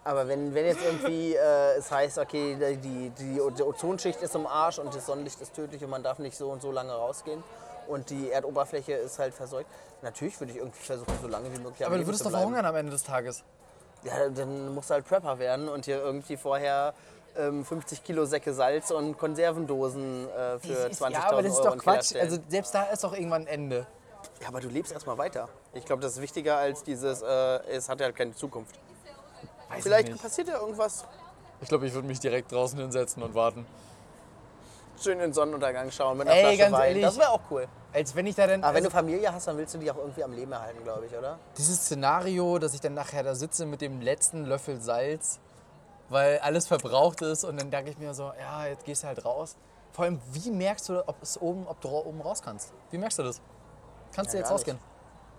Aber wenn, wenn jetzt irgendwie äh, es heißt, okay, die, die, die Ozonschicht ist im Arsch und das Sonnenlicht ist tödlich und man darf nicht so und so lange rausgehen und die Erdoberfläche ist halt verseucht, natürlich würde ich irgendwie versuchen, so lange wie möglich Aber du würdest doch verhungern am Ende des Tages. Ja, dann musst du halt Prepper werden und dir irgendwie vorher ähm, 50 Kilo Säcke Salz und Konservendosen äh, für 20.000 Euro ja, aber das ist in doch Quatsch. Also selbst da ist doch irgendwann ein Ende. ja, aber du lebst erstmal weiter. Ich glaube, das ist wichtiger als dieses, äh, es hat ja keine Zukunft. Weiß Vielleicht passiert ja irgendwas. Ich glaube, ich würde mich direkt draußen hinsetzen und warten. Schön den Sonnenuntergang schauen mit einer Ey, Flasche ganz Wein. ehrlich. Das wäre auch cool. Als wenn ich da dann. Aber wenn also, du Familie hast, dann willst du die auch irgendwie am Leben erhalten, glaube ich, oder? dieses Szenario, dass ich dann nachher da sitze mit dem letzten Löffel Salz, weil alles verbraucht ist und dann denke ich mir so, ja, jetzt gehst du halt raus. Vor allem, wie merkst du, ob, es oben, ob du oben raus kannst? Wie merkst du das? Kannst du Ja, jetzt gar rausgehen?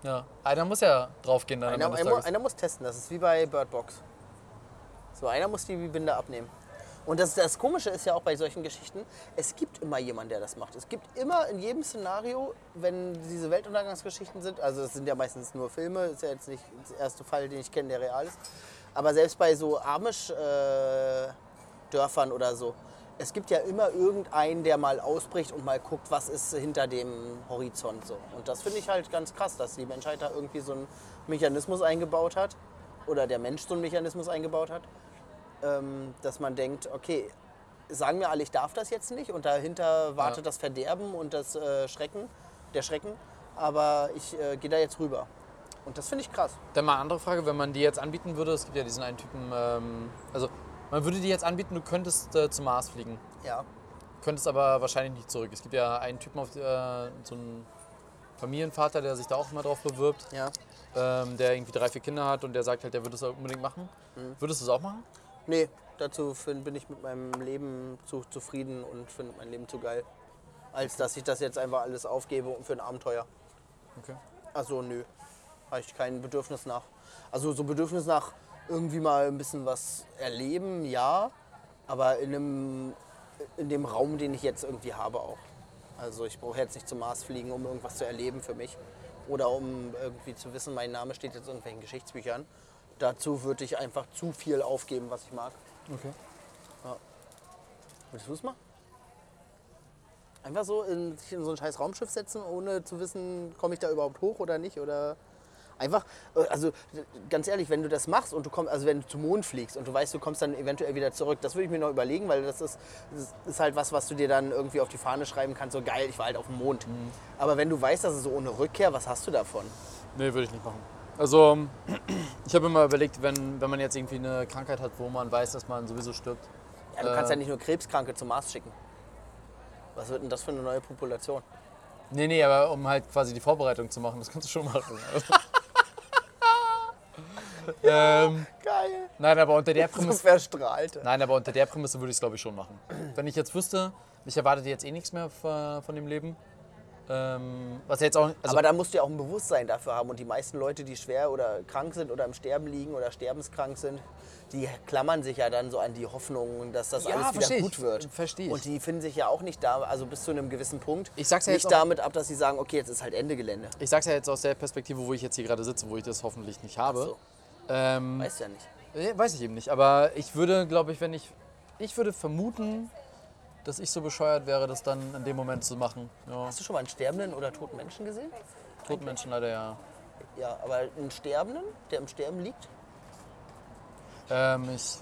Ja, einer muss ja draufgehen dann. Einer, einer, einer muss testen, das ist wie bei Bird Box. So, einer muss die Binde abnehmen. Und das, das Komische ist ja auch bei solchen Geschichten, es gibt immer jemanden, der das macht. Es gibt immer in jedem Szenario, wenn diese Weltuntergangsgeschichten sind, also es sind ja meistens nur Filme, ist ja jetzt nicht der erste Fall, den ich kenne, der real ist, aber selbst bei so Amish-Dörfern oder so, es gibt ja immer irgendeinen, der mal ausbricht und mal guckt, was ist hinter dem Horizont so. Und das finde ich halt ganz krass, dass die Menschheit da irgendwie so einen Mechanismus eingebaut hat oder der Mensch so einen Mechanismus eingebaut hat, ähm, dass man denkt, okay, sagen mir alle, ich darf das jetzt nicht und dahinter wartet Ja. das Verderben und das äh, Schrecken, der Schrecken, aber ich äh, gehe da jetzt rüber. Und das finde ich krass. Dann mal eine andere Frage, wenn man die jetzt anbieten würde, es gibt ja diesen einen Typen, ähm, also man würde die jetzt anbieten, du könntest äh, zum Mars fliegen, Ja. könntest aber wahrscheinlich nicht zurück. Es gibt ja einen Typen, auf, äh, so einen Familienvater, der sich da auch immer drauf bewirbt, Ja. ähm, der irgendwie drei, vier Kinder hat und der sagt halt, der würde es unbedingt machen. Mhm. Würdest du es auch machen? Nee, dazu bin ich mit meinem Leben zu zufrieden und finde mein Leben zu geil. Als dass ich das jetzt einfach alles aufgebe für ein Abenteuer. Okay. Also nö, habe ich kein Bedürfnis nach. Also so Bedürfnis nach irgendwie mal ein bisschen was erleben, ja. Aber in, einem, in dem Raum, den ich jetzt irgendwie habe auch. Also ich brauche jetzt nicht zum Mars fliegen, um irgendwas zu erleben für mich. Oder um irgendwie zu wissen, mein Name steht jetzt in irgendwelchen Geschichtsbüchern. Dazu würde ich einfach zu viel aufgeben, was ich mag. Okay. Willst du es mal? Einfach so in, sich in so ein scheiß Raumschiff setzen, ohne zu wissen, komme ich da überhaupt hoch oder nicht? Oder einfach, äh, also ganz ehrlich, wenn du das machst und du kommst, also wenn du zum Mond fliegst und du weißt, du kommst dann eventuell wieder zurück, das würde ich mir noch überlegen, weil das ist, das ist halt was, was du dir dann irgendwie auf die Fahne schreiben kannst, so geil, ich war halt auf dem Mond. Aber wenn du weißt, dass es so ohne Rückkehr, was hast du davon? Nee, würde ich nicht machen. Also, ich habe immer überlegt, wenn, wenn man jetzt irgendwie eine Krankheit hat, wo man weiß, dass man sowieso stirbt. Ja, du kannst Äh. ja nicht nur Krebskranke zum Mars schicken. Was wird denn das für eine neue Population? Nee, nee, aber um halt quasi die Vorbereitung zu machen, das kannst du schon machen. ähm, Geil. nein, aber unter der So Prämisse, verstrahlt. nein, aber unter der Prämisse würde ich es glaube ich schon machen. Wenn ich jetzt wüsste, ich erwarte jetzt eh nichts mehr von dem Leben. Ähm, was jetzt auch, also aber da musst du ja auch ein Bewusstsein dafür haben. Und die meisten Leute, die schwer oder krank sind oder im Sterben liegen oder sterbenskrank sind, die klammern sich ja dann so an die Hoffnung, dass das Ja, alles wieder ich. gut wird. Versteh ich. Und die finden sich ja auch nicht da, also bis zu einem gewissen Punkt, Ich sag's ja nicht jetzt auch- damit ab, dass sie sagen, okay, jetzt ist halt Ende Gelände. ich sag's ja jetzt aus der Perspektive, wo ich jetzt hier gerade sitze, wo ich das hoffentlich nicht habe. So, Ähm, weißt du ja nicht. äh, weiß ich eben nicht, aber ich würde, glaube ich, wenn ich, ich würde vermuten, dass ich so bescheuert wäre, das dann in dem Moment zu machen. Ja, Hast du schon mal einen sterbenden oder toten Menschen gesehen? toten Menschen leider ja. Ja, aber einen Sterbenden, der im Sterben liegt? Ähm, ich.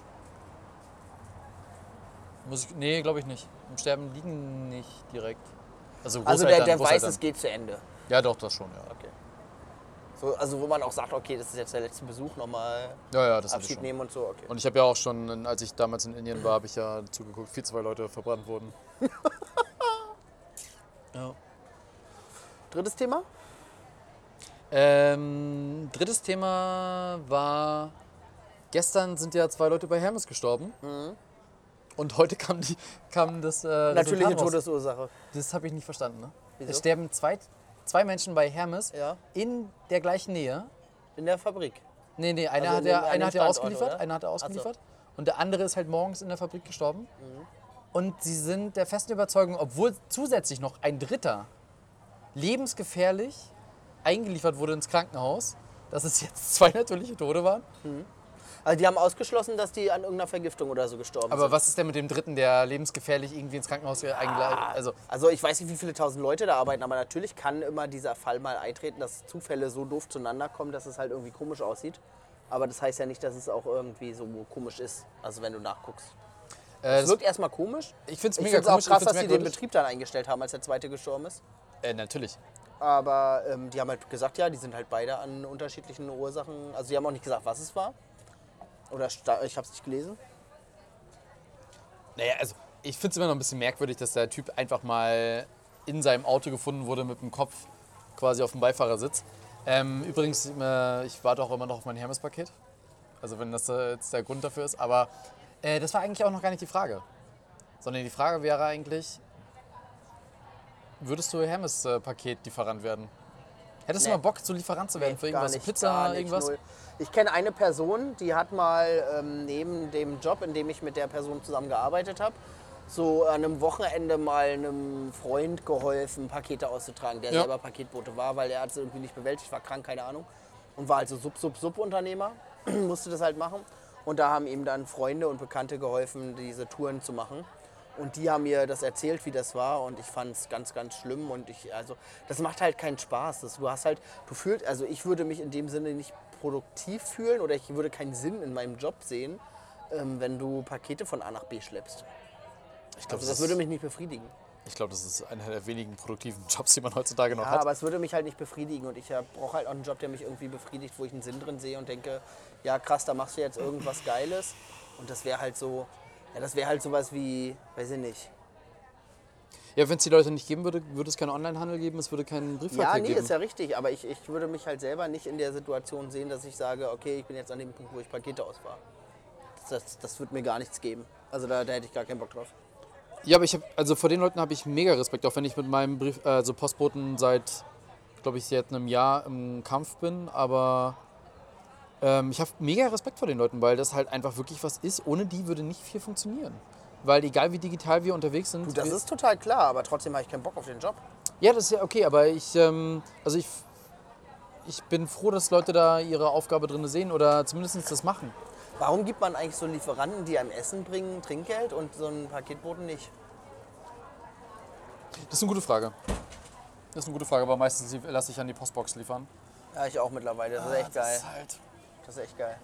Muss ich. Nee, glaube ich nicht. Im Sterben liegen nicht direkt. Also, Also der, der weiß, es geht zu Ende. Ja, doch, das schon, ja. Okay. So, also wo man auch sagt, okay, das ist jetzt der letzte Besuch, nochmal Ja, ja, das Abschied nehmen und so, okay. Und ich habe ja auch schon, als ich damals in Indien war, habe ich ja zugeguckt, wie zwei Leute verbrannt wurden. ja. Drittes Thema? Ähm, drittes Thema war, gestern sind ja zwei Leute bei Hermes gestorben. Und heute kam, die, kam das äh, Natürliche. Todesursache. Das habe ich nicht verstanden. Ne? Wieso? Es sterben zwei, zwei Menschen bei Hermes Ja. in der gleichen Nähe. In der Fabrik. Nee, nee, einer Also hat ja, dem- einer hat ja Standort, ausgeliefert, oder? einer hat ja so. ausgeliefert. Und der andere ist halt morgens in der Fabrik gestorben. Mhm. Und sie sind der festen Überzeugung, obwohl zusätzlich noch ein Dritter lebensgefährlich eingeliefert wurde ins Krankenhaus, dass es jetzt zwei natürliche Tode waren. Also die haben ausgeschlossen, dass die an irgendeiner Vergiftung oder so gestorben Aber sind. was ist denn mit dem Dritten, der lebensgefährlich irgendwie ins Krankenhaus eingeladen Also, Also ich weiß nicht, wie viele tausend Leute da arbeiten, aber natürlich kann immer dieser Fall mal eintreten, dass Zufälle so doof zueinander kommen, dass es halt irgendwie komisch aussieht. Aber das heißt ja nicht, dass es auch irgendwie so komisch ist, also wenn du nachguckst. Äh, Es wirkt erstmal komisch. ich finde es mega es auch komisch, krass, dass sie den. Betrieb dann eingestellt haben, als der zweite gestorben ist. Äh, natürlich. Aber ähm, die haben halt gesagt, ja, die sind halt beide an unterschiedlichen Ursachen. Also, die haben auch nicht gesagt, was es war. Oder ich habe es nicht gelesen. Naja, also ich finde es immer noch ein bisschen merkwürdig, dass der Typ einfach mal in seinem Auto gefunden wurde mit dem Kopf quasi auf dem Beifahrersitz. Ähm, übrigens, äh, ich warte auch immer noch auf mein Hermes-Paket. Also wenn das äh, jetzt der Grund dafür ist. Aber äh, das war eigentlich auch noch gar nicht die Frage. Sondern die Frage wäre eigentlich, würdest du Hermes-Paket-Lieferant werden? Hättest Nee. du mal Bock, so Lieferant zu werden für Gar irgendwas? nicht, Pizza, nicht, irgendwas? null. Ich kenne eine Person, die hat mal ähm, neben dem Job, in dem ich mit der Person zusammengearbeitet habe, so an einem Wochenende mal einem Freund geholfen, Pakete auszutragen, der Ja. selber Paketbote war, weil er hat es irgendwie nicht bewältigt, war krank, keine Ahnung. Und war also Sub-Sub-Sub-Unternehmer, musste das halt machen. Und da haben ihm dann Freunde und Bekannte geholfen, diese Touren zu machen. Und die haben mir das erzählt, wie das war. Und ich fand es ganz, ganz schlimm. Und ich, also, das macht halt keinen Spaß. Das, du hast halt, du fühlst, also ich würde mich in dem Sinne nicht produktiv fühlen oder ich würde keinen Sinn in meinem Job sehen, ähm, wenn du Pakete von A nach B schleppst. Ich glaube, Also das würde mich nicht befriedigen. ich glaub, das ist einer der wenigen produktiven Jobs, die man heutzutage noch Ja, hat. aber es würde mich halt nicht befriedigen und ich brauche halt auch einen Job, der mich irgendwie befriedigt, wo ich einen Sinn drin sehe und denke, ja krass, da machst du jetzt irgendwas Geiles und das wäre halt so, ja, das wäre halt sowas wie, weiß ich nicht. Ja, wenn es die Leute nicht geben würde, würde es keinen Onlinehandel geben, es würde keinen Briefverkehr Ja, nee, geben. ist ja richtig, aber ich, ich würde mich halt selber nicht in der Situation sehen, dass ich sage, okay, ich bin jetzt an dem Punkt, wo ich Pakete ausfahre. Das, das, das wird mir gar nichts geben. Also da, da hätte ich gar keinen Bock drauf. Ja, aber ich habe, also vor den Leuten habe ich mega Respekt, auch wenn ich mit meinem Brief, also Postboten seit, glaube ich, seit einem Jahr im Kampf bin, aber ähm, ich habe mega Respekt vor den Leuten, weil das halt einfach wirklich was ist. Ohne die würde nicht viel funktionieren. Weil egal wie digital wir unterwegs sind. Du, das ist total klar, aber trotzdem habe ich keinen Bock auf den Job. ja, das ist ja okay, aber ich, ähm, also ich, ich bin froh, dass Leute da ihre Aufgabe drin sehen oder zumindest das machen. Warum gibt man eigentlich so Lieferanten, die einem Essen bringen, Trinkgeld und so einen Paketboten nicht? Das ist eine gute Frage. Das ist eine gute Frage, aber meistens lasse ich an die Postbox liefern. Ja, ich auch mittlerweile. Das ist echt geil. ist halt Das ist echt geil.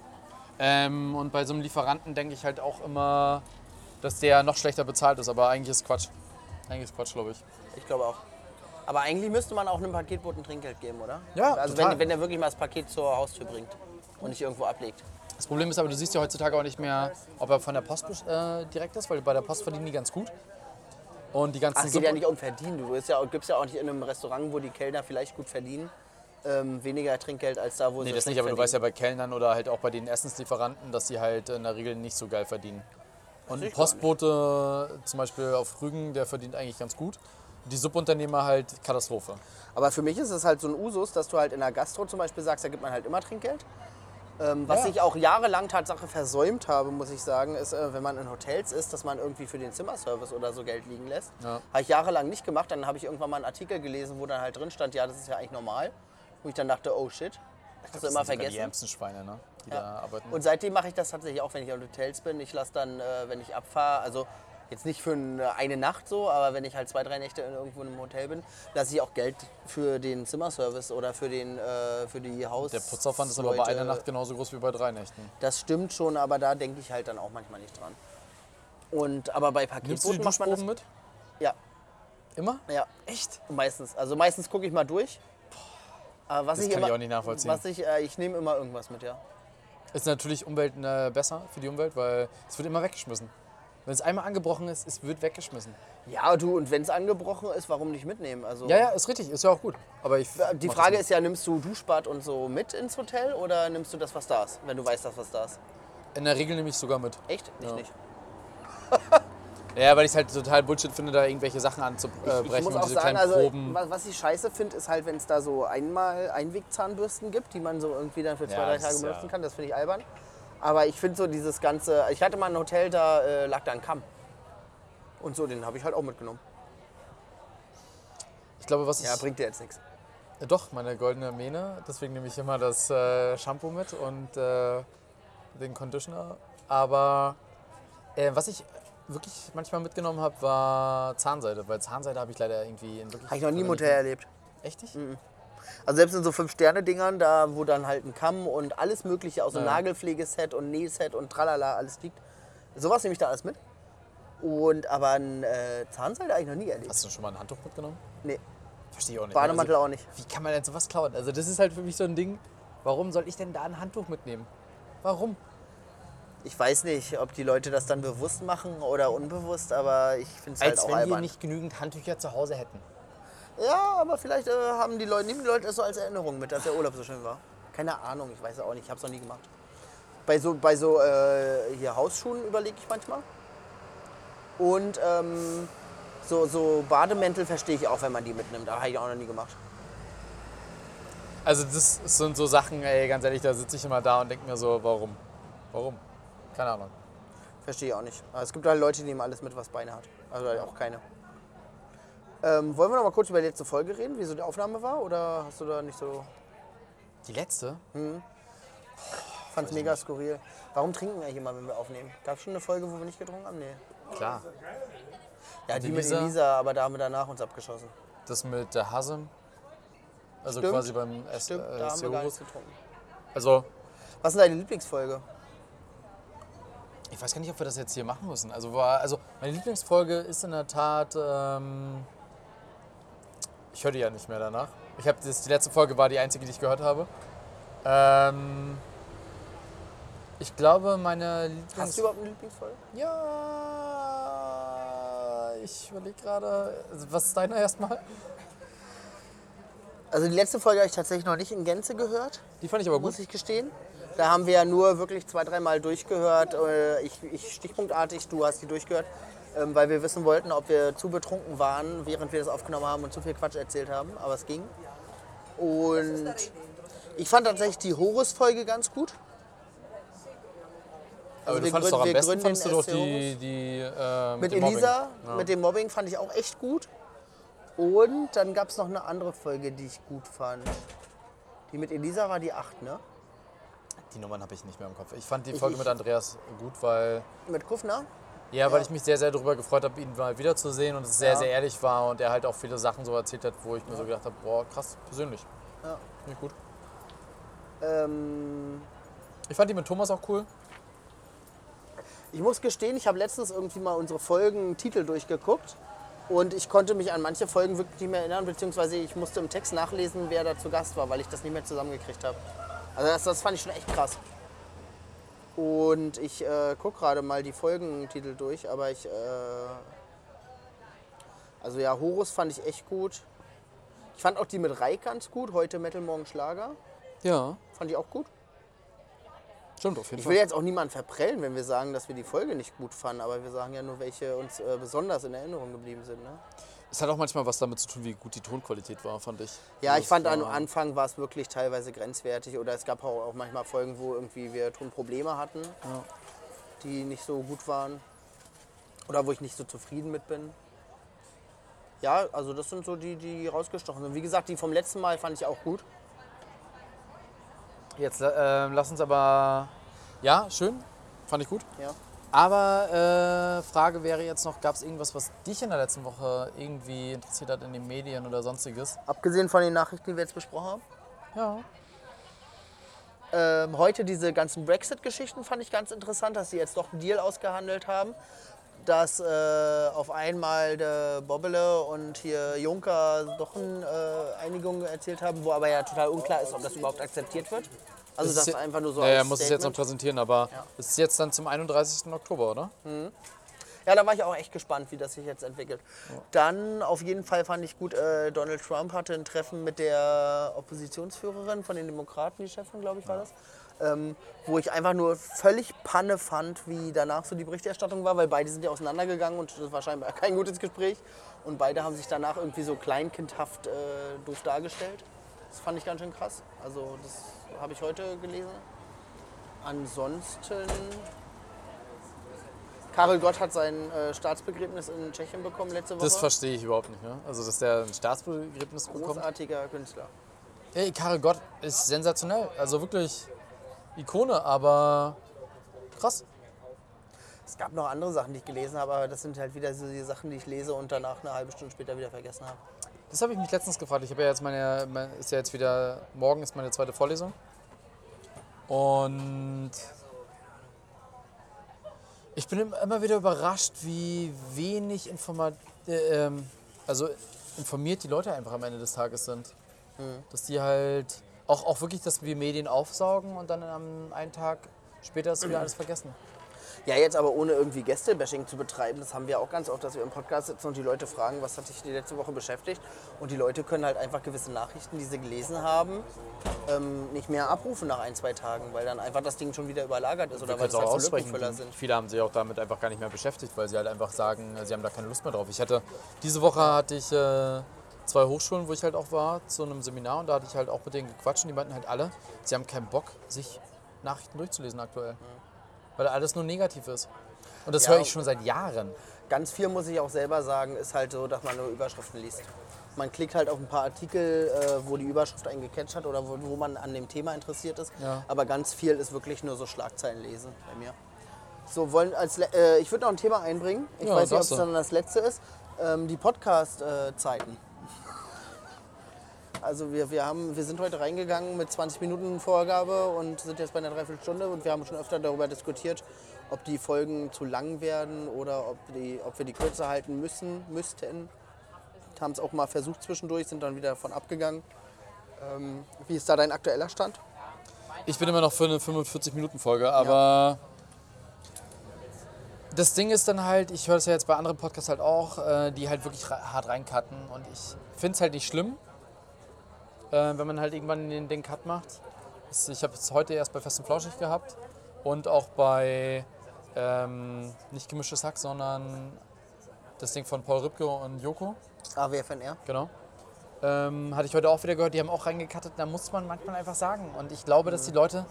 Ähm, und bei so einem Lieferanten denke ich halt auch immer, dass der noch schlechter bezahlt ist, aber eigentlich ist Quatsch. Eigentlich ist Quatsch, glaube ich. Ich glaube auch. Aber eigentlich müsste man auch einem Paketboten Trinkgeld geben, oder? Ja, Also total. wenn, wenn er wirklich mal das Paket zur Haustür bringt und nicht irgendwo ablegt. Das Problem ist aber, du siehst ja heutzutage auch nicht mehr, ob er von der Post äh, direkt ist, weil bei der Post verdienen die ganz gut. Und die ganzen Ach, es geht ja nicht um Verdienen. Du bist ja, gibst ja auch nicht in einem Restaurant, wo die Kellner vielleicht gut verdienen, ähm, weniger Trinkgeld als da, wo Nee, sie das schlecht nicht, aber du weißt ja bei Kellnern oder halt auch bei den Essenslieferanten, dass die halt in der Regel nicht so geil verdienen. Und ein. Postbote zum Beispiel auf Rügen, der verdient eigentlich ganz gut. Die Subunternehmer halt Katastrophe. Aber für mich ist es halt so ein Usus, dass du halt in der Gastro zum Beispiel sagst, da gibt man halt immer Trinkgeld. Ähm, was Ja. ich auch jahrelang Tatsache versäumt habe, muss ich sagen, ist, äh, wenn man in Hotels ist, dass man irgendwie für den Zimmerservice oder so Geld liegen lässt. Ja. Habe ich jahrelang nicht gemacht. Dann habe ich irgendwann mal einen Artikel gelesen, wo dann halt drin stand, ja, das ist ja eigentlich normal. Wo ich dann dachte, oh shit, das hast du immer sogar Die vergessen. ärmsten Schweine, ne? die Ja. da arbeiten. Und seitdem mache ich das tatsächlich auch, wenn ich in Hotels bin. Ich lasse dann, äh, wenn ich abfahre, also jetzt nicht für eine, Nacht so, aber wenn ich halt zwei, drei Nächte in irgendwo in einem Hotel bin, lasse ich auch Geld für den Zimmerservice oder für, den, äh, für die Haus. der Putzaufwand ist aber bei einer Nacht genauso groß wie bei drei Nächten. Das stimmt schon, aber da denke ich halt dann auch manchmal nicht dran. Und, aber bei Paketboten macht man das. Mit? Ja, Immer? ja. Echt? Meistens. Also meistens gucke ich mal durch. Aber was Das ich kann immer, ich auch nicht nachvollziehen. Was ich, äh, ich nehme immer irgendwas mit, ja. Ist natürlich Umwelt äh, besser für die Umwelt, weil es wird immer weggeschmissen. Wenn es einmal angebrochen ist, es wird weggeschmissen. Ja, du, und wenn es angebrochen ist, warum nicht mitnehmen? Also, Ja, ja, ist richtig, ist ja auch gut. Aber ich Die mach Frage ist ja, nimmst du Duschbad und so mit ins Hotel oder nimmst du das, was da ist, wenn du weißt, dass was da ist? in der Regel nehme ich sogar mit. Echt? Ich Ja. nicht. Ja, weil ich es halt total Bullshit finde, da irgendwelche Sachen anzubrechen ich muss und auch diese sagen, also, Proben. was, ich scheiße finde, ist halt, wenn es da so einmal Einwegzahnbürsten gibt, die man so irgendwie dann für zwei, Ja, drei Tage ist ja- benutzen kann. Das finde ich albern. Aber ich finde so dieses ganze, ich hatte mal ein Hotel, da äh, lag da ein Kamm. Und so, den habe ich halt auch mitgenommen. Ich glaube, was Ja, bringt dir jetzt nichts. Äh, Doch, meine goldene Mähne. Deswegen nehme ich immer das äh, Shampoo mit und äh, den Conditioner. Aber äh, was ich wirklich manchmal mitgenommen habe, war Zahnseide. Weil Zahnseide habe ich leider irgendwie in wirklich. Habe ich noch nie im. Hotel erlebt. Echt nicht? Also selbst in so Fünf-Sterne-Dingern, da wo dann halt ein Kamm und alles mögliche aus so Ja. Nagelpflegeset und Nähset und tralala alles liegt. Sowas nehme ich da alles mit. Und aber ein äh, Zahnseil habe ich noch nie erlebt. Hast du schon mal ein Handtuch mitgenommen? Nee, Verstehe ich auch nicht. Bademantel also, auch nicht. Wie kann man denn sowas klauen? Also das ist halt für mich so ein Ding. Warum soll ich denn da ein Handtuch mitnehmen? Warum? Ich weiß nicht, ob die Leute das dann bewusst machen oder unbewusst, aber ich finde es halt Als auch wenn wir albern. nicht genügend Handtücher zu Hause hätten. Ja, aber vielleicht äh, haben die Leute, nehmen die Leute das so als Erinnerung mit, dass der Urlaub so schön war. Keine Ahnung, ich weiß es auch nicht, ich habe es noch nie gemacht. Bei so, bei so äh, hier Hausschuhen überlege ich manchmal. Und ähm, so, so Bademäntel verstehe ich auch, wenn man die mitnimmt. Aber habe ich auch noch nie gemacht. Also das sind so Sachen, ey, ganz ehrlich, da sitze ich immer da und denke mir so, warum? Warum? Keine Ahnung. Verstehe ich auch nicht. Aber es gibt halt Leute, die nehmen alles mit, was Beine hat. Also halt auch keine. Ähm, wollen wir noch mal kurz über die letzte Folge reden, wie so die Aufnahme war? Oder hast du da nicht so. Die letzte? Fand es mega skurril. Warum trinken wir eigentlich immer, wenn wir aufnehmen? Gab es schon eine Folge, wo wir nicht getrunken haben? Nee. Klar. Ja, die mit Elisa? Elisa, aber da haben wir danach uns abgeschossen. Das mit der Hasem. Also Stimmt. quasi beim S Stimmt, äh, da haben wir gar nichts getrunken. Also, Was ist deine Lieblingsfolge? Ich weiß gar nicht, ob wir das jetzt hier machen müssen. Also, war, also meine Lieblingsfolge ist in der Tat. Ähm, ich höre die ja nicht mehr danach. Ich habe die letzte Folge war die einzige, die ich gehört habe. Ähm, ich glaube, meine Lieblings Hast du überhaupt eine Lieblingsfolge? Ja, ich überlege gerade. Also, was ist deine erstmal? Also die letzte Folge habe ich tatsächlich noch nicht in Gänze gehört, Die fand ich aber gut. muss ich gestehen. Da haben wir ja nur wirklich zwei, dreimal durchgehört. Äh, Ich, ich stichpunktartig, du hast die durchgehört, ähm, weil wir wissen wollten, ob wir zu betrunken waren, während wir das aufgenommen haben und zu viel Quatsch erzählt haben. Aber es ging. Und ich fand tatsächlich die Horus-Folge ganz gut. Aber Also du wir fandest gründen- doch am besten fandest du doch die, die äh, Mit Mobbing. Elisa, Ja. mit dem Mobbing fand ich auch echt gut. Und dann gab es noch eine andere Folge, die ich gut fand. Die mit Elisa war die 8, ne? Die Nummern habe ich nicht mehr im Kopf. Ich fand die Ich- Folge ich- mit Andreas gut, weil Mit Kufner? ja, weil Ja. ich mich sehr, sehr darüber gefreut habe, ihn mal wiederzusehen und es sehr, Ja. sehr ehrlich war und er halt auch viele Sachen so erzählt hat, wo ich mir so gedacht habe, boah, krass, persönlich. Ja. Nicht gut. Ähm, Ich fand die mit Thomas auch cool. ich muss gestehen, ich habe letztens irgendwie mal unsere Folgentitel durchgeguckt. Und ich konnte mich an manche Folgen wirklich nicht mehr erinnern, beziehungsweise ich musste im Text nachlesen, wer da zu Gast war, weil ich das nicht mehr zusammengekriegt habe. Also das, das fand ich schon echt krass. Und ich äh, gucke gerade mal die Folgentitel durch, aber ich... Äh, also ja, Horus fand ich echt gut. Ich fand auch die mit Reik ganz gut, heute Metal, morgen Schlager. Ja. Fand ich auch gut. Stimmt, auf jeden Ich will jetzt auch niemanden verprellen, wenn wir sagen, dass wir die Folge nicht gut fanden, aber wir sagen ja nur, welche uns äh, besonders in Erinnerung geblieben sind. Ne? Es hat auch manchmal was damit zu tun, wie gut die Tonqualität war, fand ich. Ja, Also ich fand am Anfang war es wirklich teilweise grenzwertig oder es gab auch, manchmal Folgen, wo irgendwie wir Tonprobleme hatten, die nicht so gut waren oder wo ich nicht so zufrieden mit bin. Ja, also das sind so die, die rausgestochen sind. Wie gesagt, die vom letzten Mal fand ich auch gut. Jetzt äh, lass uns aber. Ja, schön. Fand ich gut. Ja. Aber äh, Frage wäre jetzt noch, gab es irgendwas, was dich in der letzten Woche irgendwie interessiert hat in den Medien oder sonstiges? Abgesehen von den Nachrichten, die wir jetzt besprochen haben. Ja. Ähm, heute diese ganzen Brexit-Geschichten fand ich ganz interessant, dass sie jetzt doch einen Deal ausgehandelt haben, dass äh, auf einmal der Bobbele und hier Juncker doch eine äh, Einigung erzielt haben, wo aber ja total unklar ist, ob das überhaupt akzeptiert wird. Also Das ist ja- einfach nur so Ja, er muss es jetzt noch präsentieren, aber Ja. es ist jetzt dann zum 31. Oktober, oder? Ja, da war ich auch echt gespannt, wie das sich jetzt entwickelt. Dann auf jeden Fall fand ich gut, äh, Donald Trump hatte ein Treffen mit der Oppositionsführerin von den Demokraten, die Chefin, glaube ich, war das. Ähm, wo ich einfach nur völlig Panne fand, wie danach so die Berichterstattung war, weil beide sind ja auseinandergegangen und das war scheinbar kein gutes Gespräch. Und beide haben sich danach irgendwie so kleinkindhaft äh, doof dargestellt. Das fand ich ganz schön krass. Also das habe ich heute gelesen. Ansonsten Karel Gott hat sein äh, Staatsbegräbnis in Tschechien bekommen letzte Woche. Das verstehe ich überhaupt nicht. Ne? Also, dass der ein Staatsbegräbnis bekommt. Großartiger Künstler. Ey, Karel Gott ist sensationell. Also wirklich Ikone, aber krass. Es gab noch andere Sachen, die ich gelesen habe, aber das sind halt wieder so die Sachen, die ich lese und danach eine halbe Stunde später wieder vergessen habe. Das habe ich mich letztens gefragt. Ich habe ja jetzt meine, mein- ist ja jetzt wieder, morgen ist meine zweite Vorlesung. Und Ich bin immer wieder überrascht, wie wenig informa äh, ähm, also informiert die Leute einfach am Ende des Tages sind. Dass die halt auch, auch wirklich, dass wir Medien aufsaugen und dann am einen Tag später ist wieder alles vergessen. Ja, jetzt aber ohne irgendwie Gästebashing zu betreiben, das haben wir auch ganz oft, dass wir im Podcast sitzen und die Leute fragen, was hat dich die letzte Woche beschäftigt. Und die Leute können halt einfach gewisse Nachrichten, die sie gelesen haben, ähm, nicht mehr abrufen nach ein, zwei Tagen, weil dann einfach das Ding schon wieder überlagert ist oder weil es halt so. Lückenfüller sind. Viele haben sich auch damit einfach gar nicht mehr beschäftigt, weil sie halt einfach sagen, sie haben da keine Lust mehr drauf. Ich hatte diese Woche hatte ich äh, zwei Hochschulen, wo ich halt auch war, zu einem Seminar und da hatte ich halt auch mit denen gequatscht und die meinten halt alle, sie haben keinen Bock, sich Nachrichten durchzulesen aktuell. Weil alles nur negativ ist. Und das Ja. höre ich schon seit Jahren. Ganz viel, muss ich auch selber sagen, ist halt so, dass man nur Überschriften liest. Man klickt halt auf ein paar Artikel, äh, wo die Überschrift einen gecatcht hat oder wo, wo man an dem Thema interessiert ist. Ja. Aber ganz viel ist wirklich nur so Schlagzeilen lesen bei mir. So, wollen als, äh, ich würde noch ein Thema einbringen. Ich Ja, weiß nicht, ob es dann das letzte ist. Ähm, die Podcast-Zeiten. Also wir, wir, haben, wir sind heute reingegangen mit 20 Minuten Vorgabe und sind jetzt bei einer Dreiviertelstunde und wir haben schon öfter darüber diskutiert, ob die Folgen zu lang werden oder ob, die, ob wir die kürzer halten müssen, müssten. Haben es auch mal versucht zwischendurch, sind dann wieder davon abgegangen. Ähm, wie ist da dein aktueller Stand? Ich bin immer noch für eine 45-Minuten-Folge, aber das Ding ist dann halt, ich höre das ja jetzt bei anderen Podcasts halt auch, äh, die halt wirklich hart reincutten und ich finde es halt nicht schlimm, äh, wenn man halt irgendwann den, den Cut macht. Ich habe es heute erst bei Fest und Flauschig gehabt und auch bei ähm, nicht gemischtes Hack, sondern das Ding von Paul Ripke und Joko. AWFNR? Genau. Ähm, hatte ich heute auch wieder gehört, die haben auch reingekattet. Da muss man manchmal einfach sagen. Und ich glaube, dass die Leute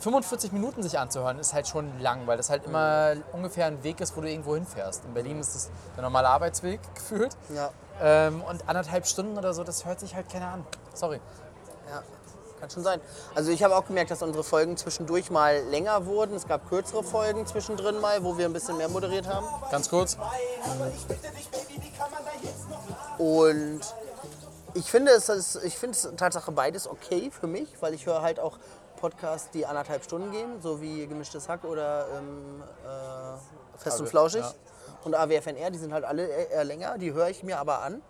45 Minuten sich anzuhören, ist halt schon lang, weil das halt immer ungefähr ein Weg ist, wo du irgendwo hinfährst. In Berlin ist es der normale Arbeitsweg gefühlt. Ja. Ähm, und anderthalb Stunden oder so, das hört sich halt keiner an. Sorry. Ja, kann schon sein. Also ich habe auch gemerkt, dass unsere Folgen zwischendurch mal länger wurden. Es gab kürzere Folgen zwischendrin mal, wo wir ein bisschen mehr moderiert haben. Ganz kurz. Und ich finde es, ich finde es Tatsache beides okay für mich, weil ich höre halt auch Podcasts, die anderthalb Stunden gehen, so wie Gemischtes Hack oder ähm, äh, Fest und AW, Flauschig. ja. Und AWFNR, die sind halt alle eher eher länger, die höre ich mir aber an,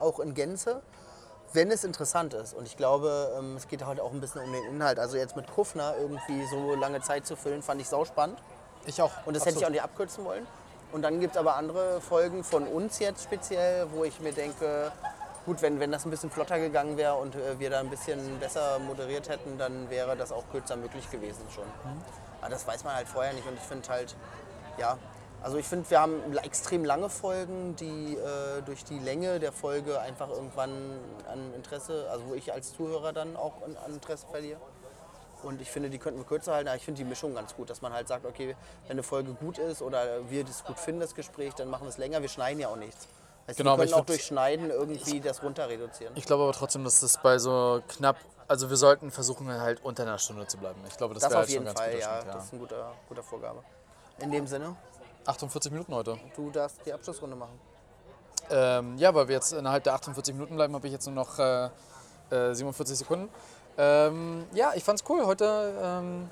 auch in Gänze, wenn es interessant ist. Und ich glaube, ähm, es geht halt auch ein bisschen um den Inhalt. Also jetzt mit Kufner irgendwie so lange Zeit zu füllen, fand ich sauspannend. Ich auch. Und das hätte ich auch nicht abkürzen wollen. Und dann gibt es aber andere Folgen von uns jetzt speziell, wo ich mir denke, gut, wenn, wenn das ein bisschen flotter gegangen wäre und äh, wir da ein bisschen besser moderiert hätten, dann wäre das auch kürzer möglich gewesen schon. Aber das weiß man halt vorher nicht und ich finde halt, ja, also ich finde, wir haben extrem lange Folgen, die äh, durch die Länge der Folge einfach irgendwann an Interesse, also wo ich als Zuhörer dann auch an, an Interesse verliere. Und ich finde, die könnten wir kürzer halten. Aber ich finde die Mischung ganz gut, dass man halt sagt, okay, wenn eine Folge gut ist oder wir das gut finden, das Gespräch, dann machen wir es länger. Wir schneiden ja auch nichts. Heißt, Genau, aber wir ich können auch würd- durch Schneiden irgendwie das runter reduzieren. Ich glaube aber trotzdem, dass das bei so knapp, also wir sollten versuchen halt unter einer Stunde zu bleiben. Ich glaube, das, Das wäre halt schon ganz Fall, guter ja. Schnitt, Das ist eine gute, gute Vorgabe. In dem Sinne, 48 Minuten heute. du darfst die Abschlussrunde machen. Ähm, ja, weil wir jetzt innerhalb der 48 Minuten bleiben, habe ich jetzt nur noch äh, äh, 47 Sekunden. Ähm, ja, ich fand's cool heute. Ähm,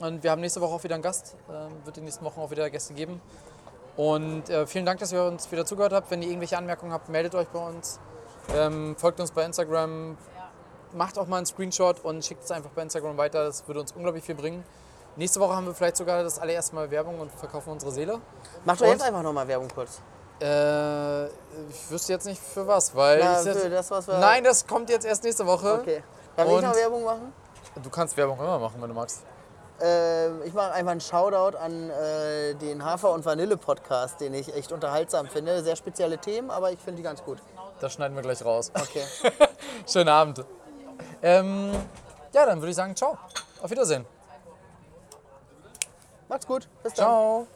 und wir haben nächste Woche auch wieder einen Gast. Ähm, wird die nächsten Wochen auch wieder Gäste geben. Und äh, vielen Dank, dass ihr uns wieder zugehört habt. Wenn ihr irgendwelche Anmerkungen habt, meldet euch bei uns. Ähm, folgt uns bei Instagram. Macht auch mal einen Screenshot und schickt es einfach bei Instagram weiter. Das würde uns unglaublich viel bringen. Nächste Woche haben wir vielleicht sogar das allererste Mal Werbung und verkaufen unsere Seele. Mach doch jetzt einfach nochmal Werbung kurz. Äh, ich wüsste jetzt nicht für was, weil. Na, ich jetzt, für das, was wir- Nein, das kommt jetzt erst nächste Woche. Okay. Darf ich noch Werbung machen? Du kannst Werbung immer machen, wenn du magst. Ähm, ich mache einfach einen Shoutout an äh, den Hafer- und Vanille-Podcast, den ich echt unterhaltsam finde. Sehr spezielle Themen, aber ich finde die ganz gut. Das schneiden wir gleich raus. Okay. Schönen Abend. Ähm, ja, dann würde ich sagen, ciao. Auf Wiedersehen. Macht's gut. Bis dann. Ciao.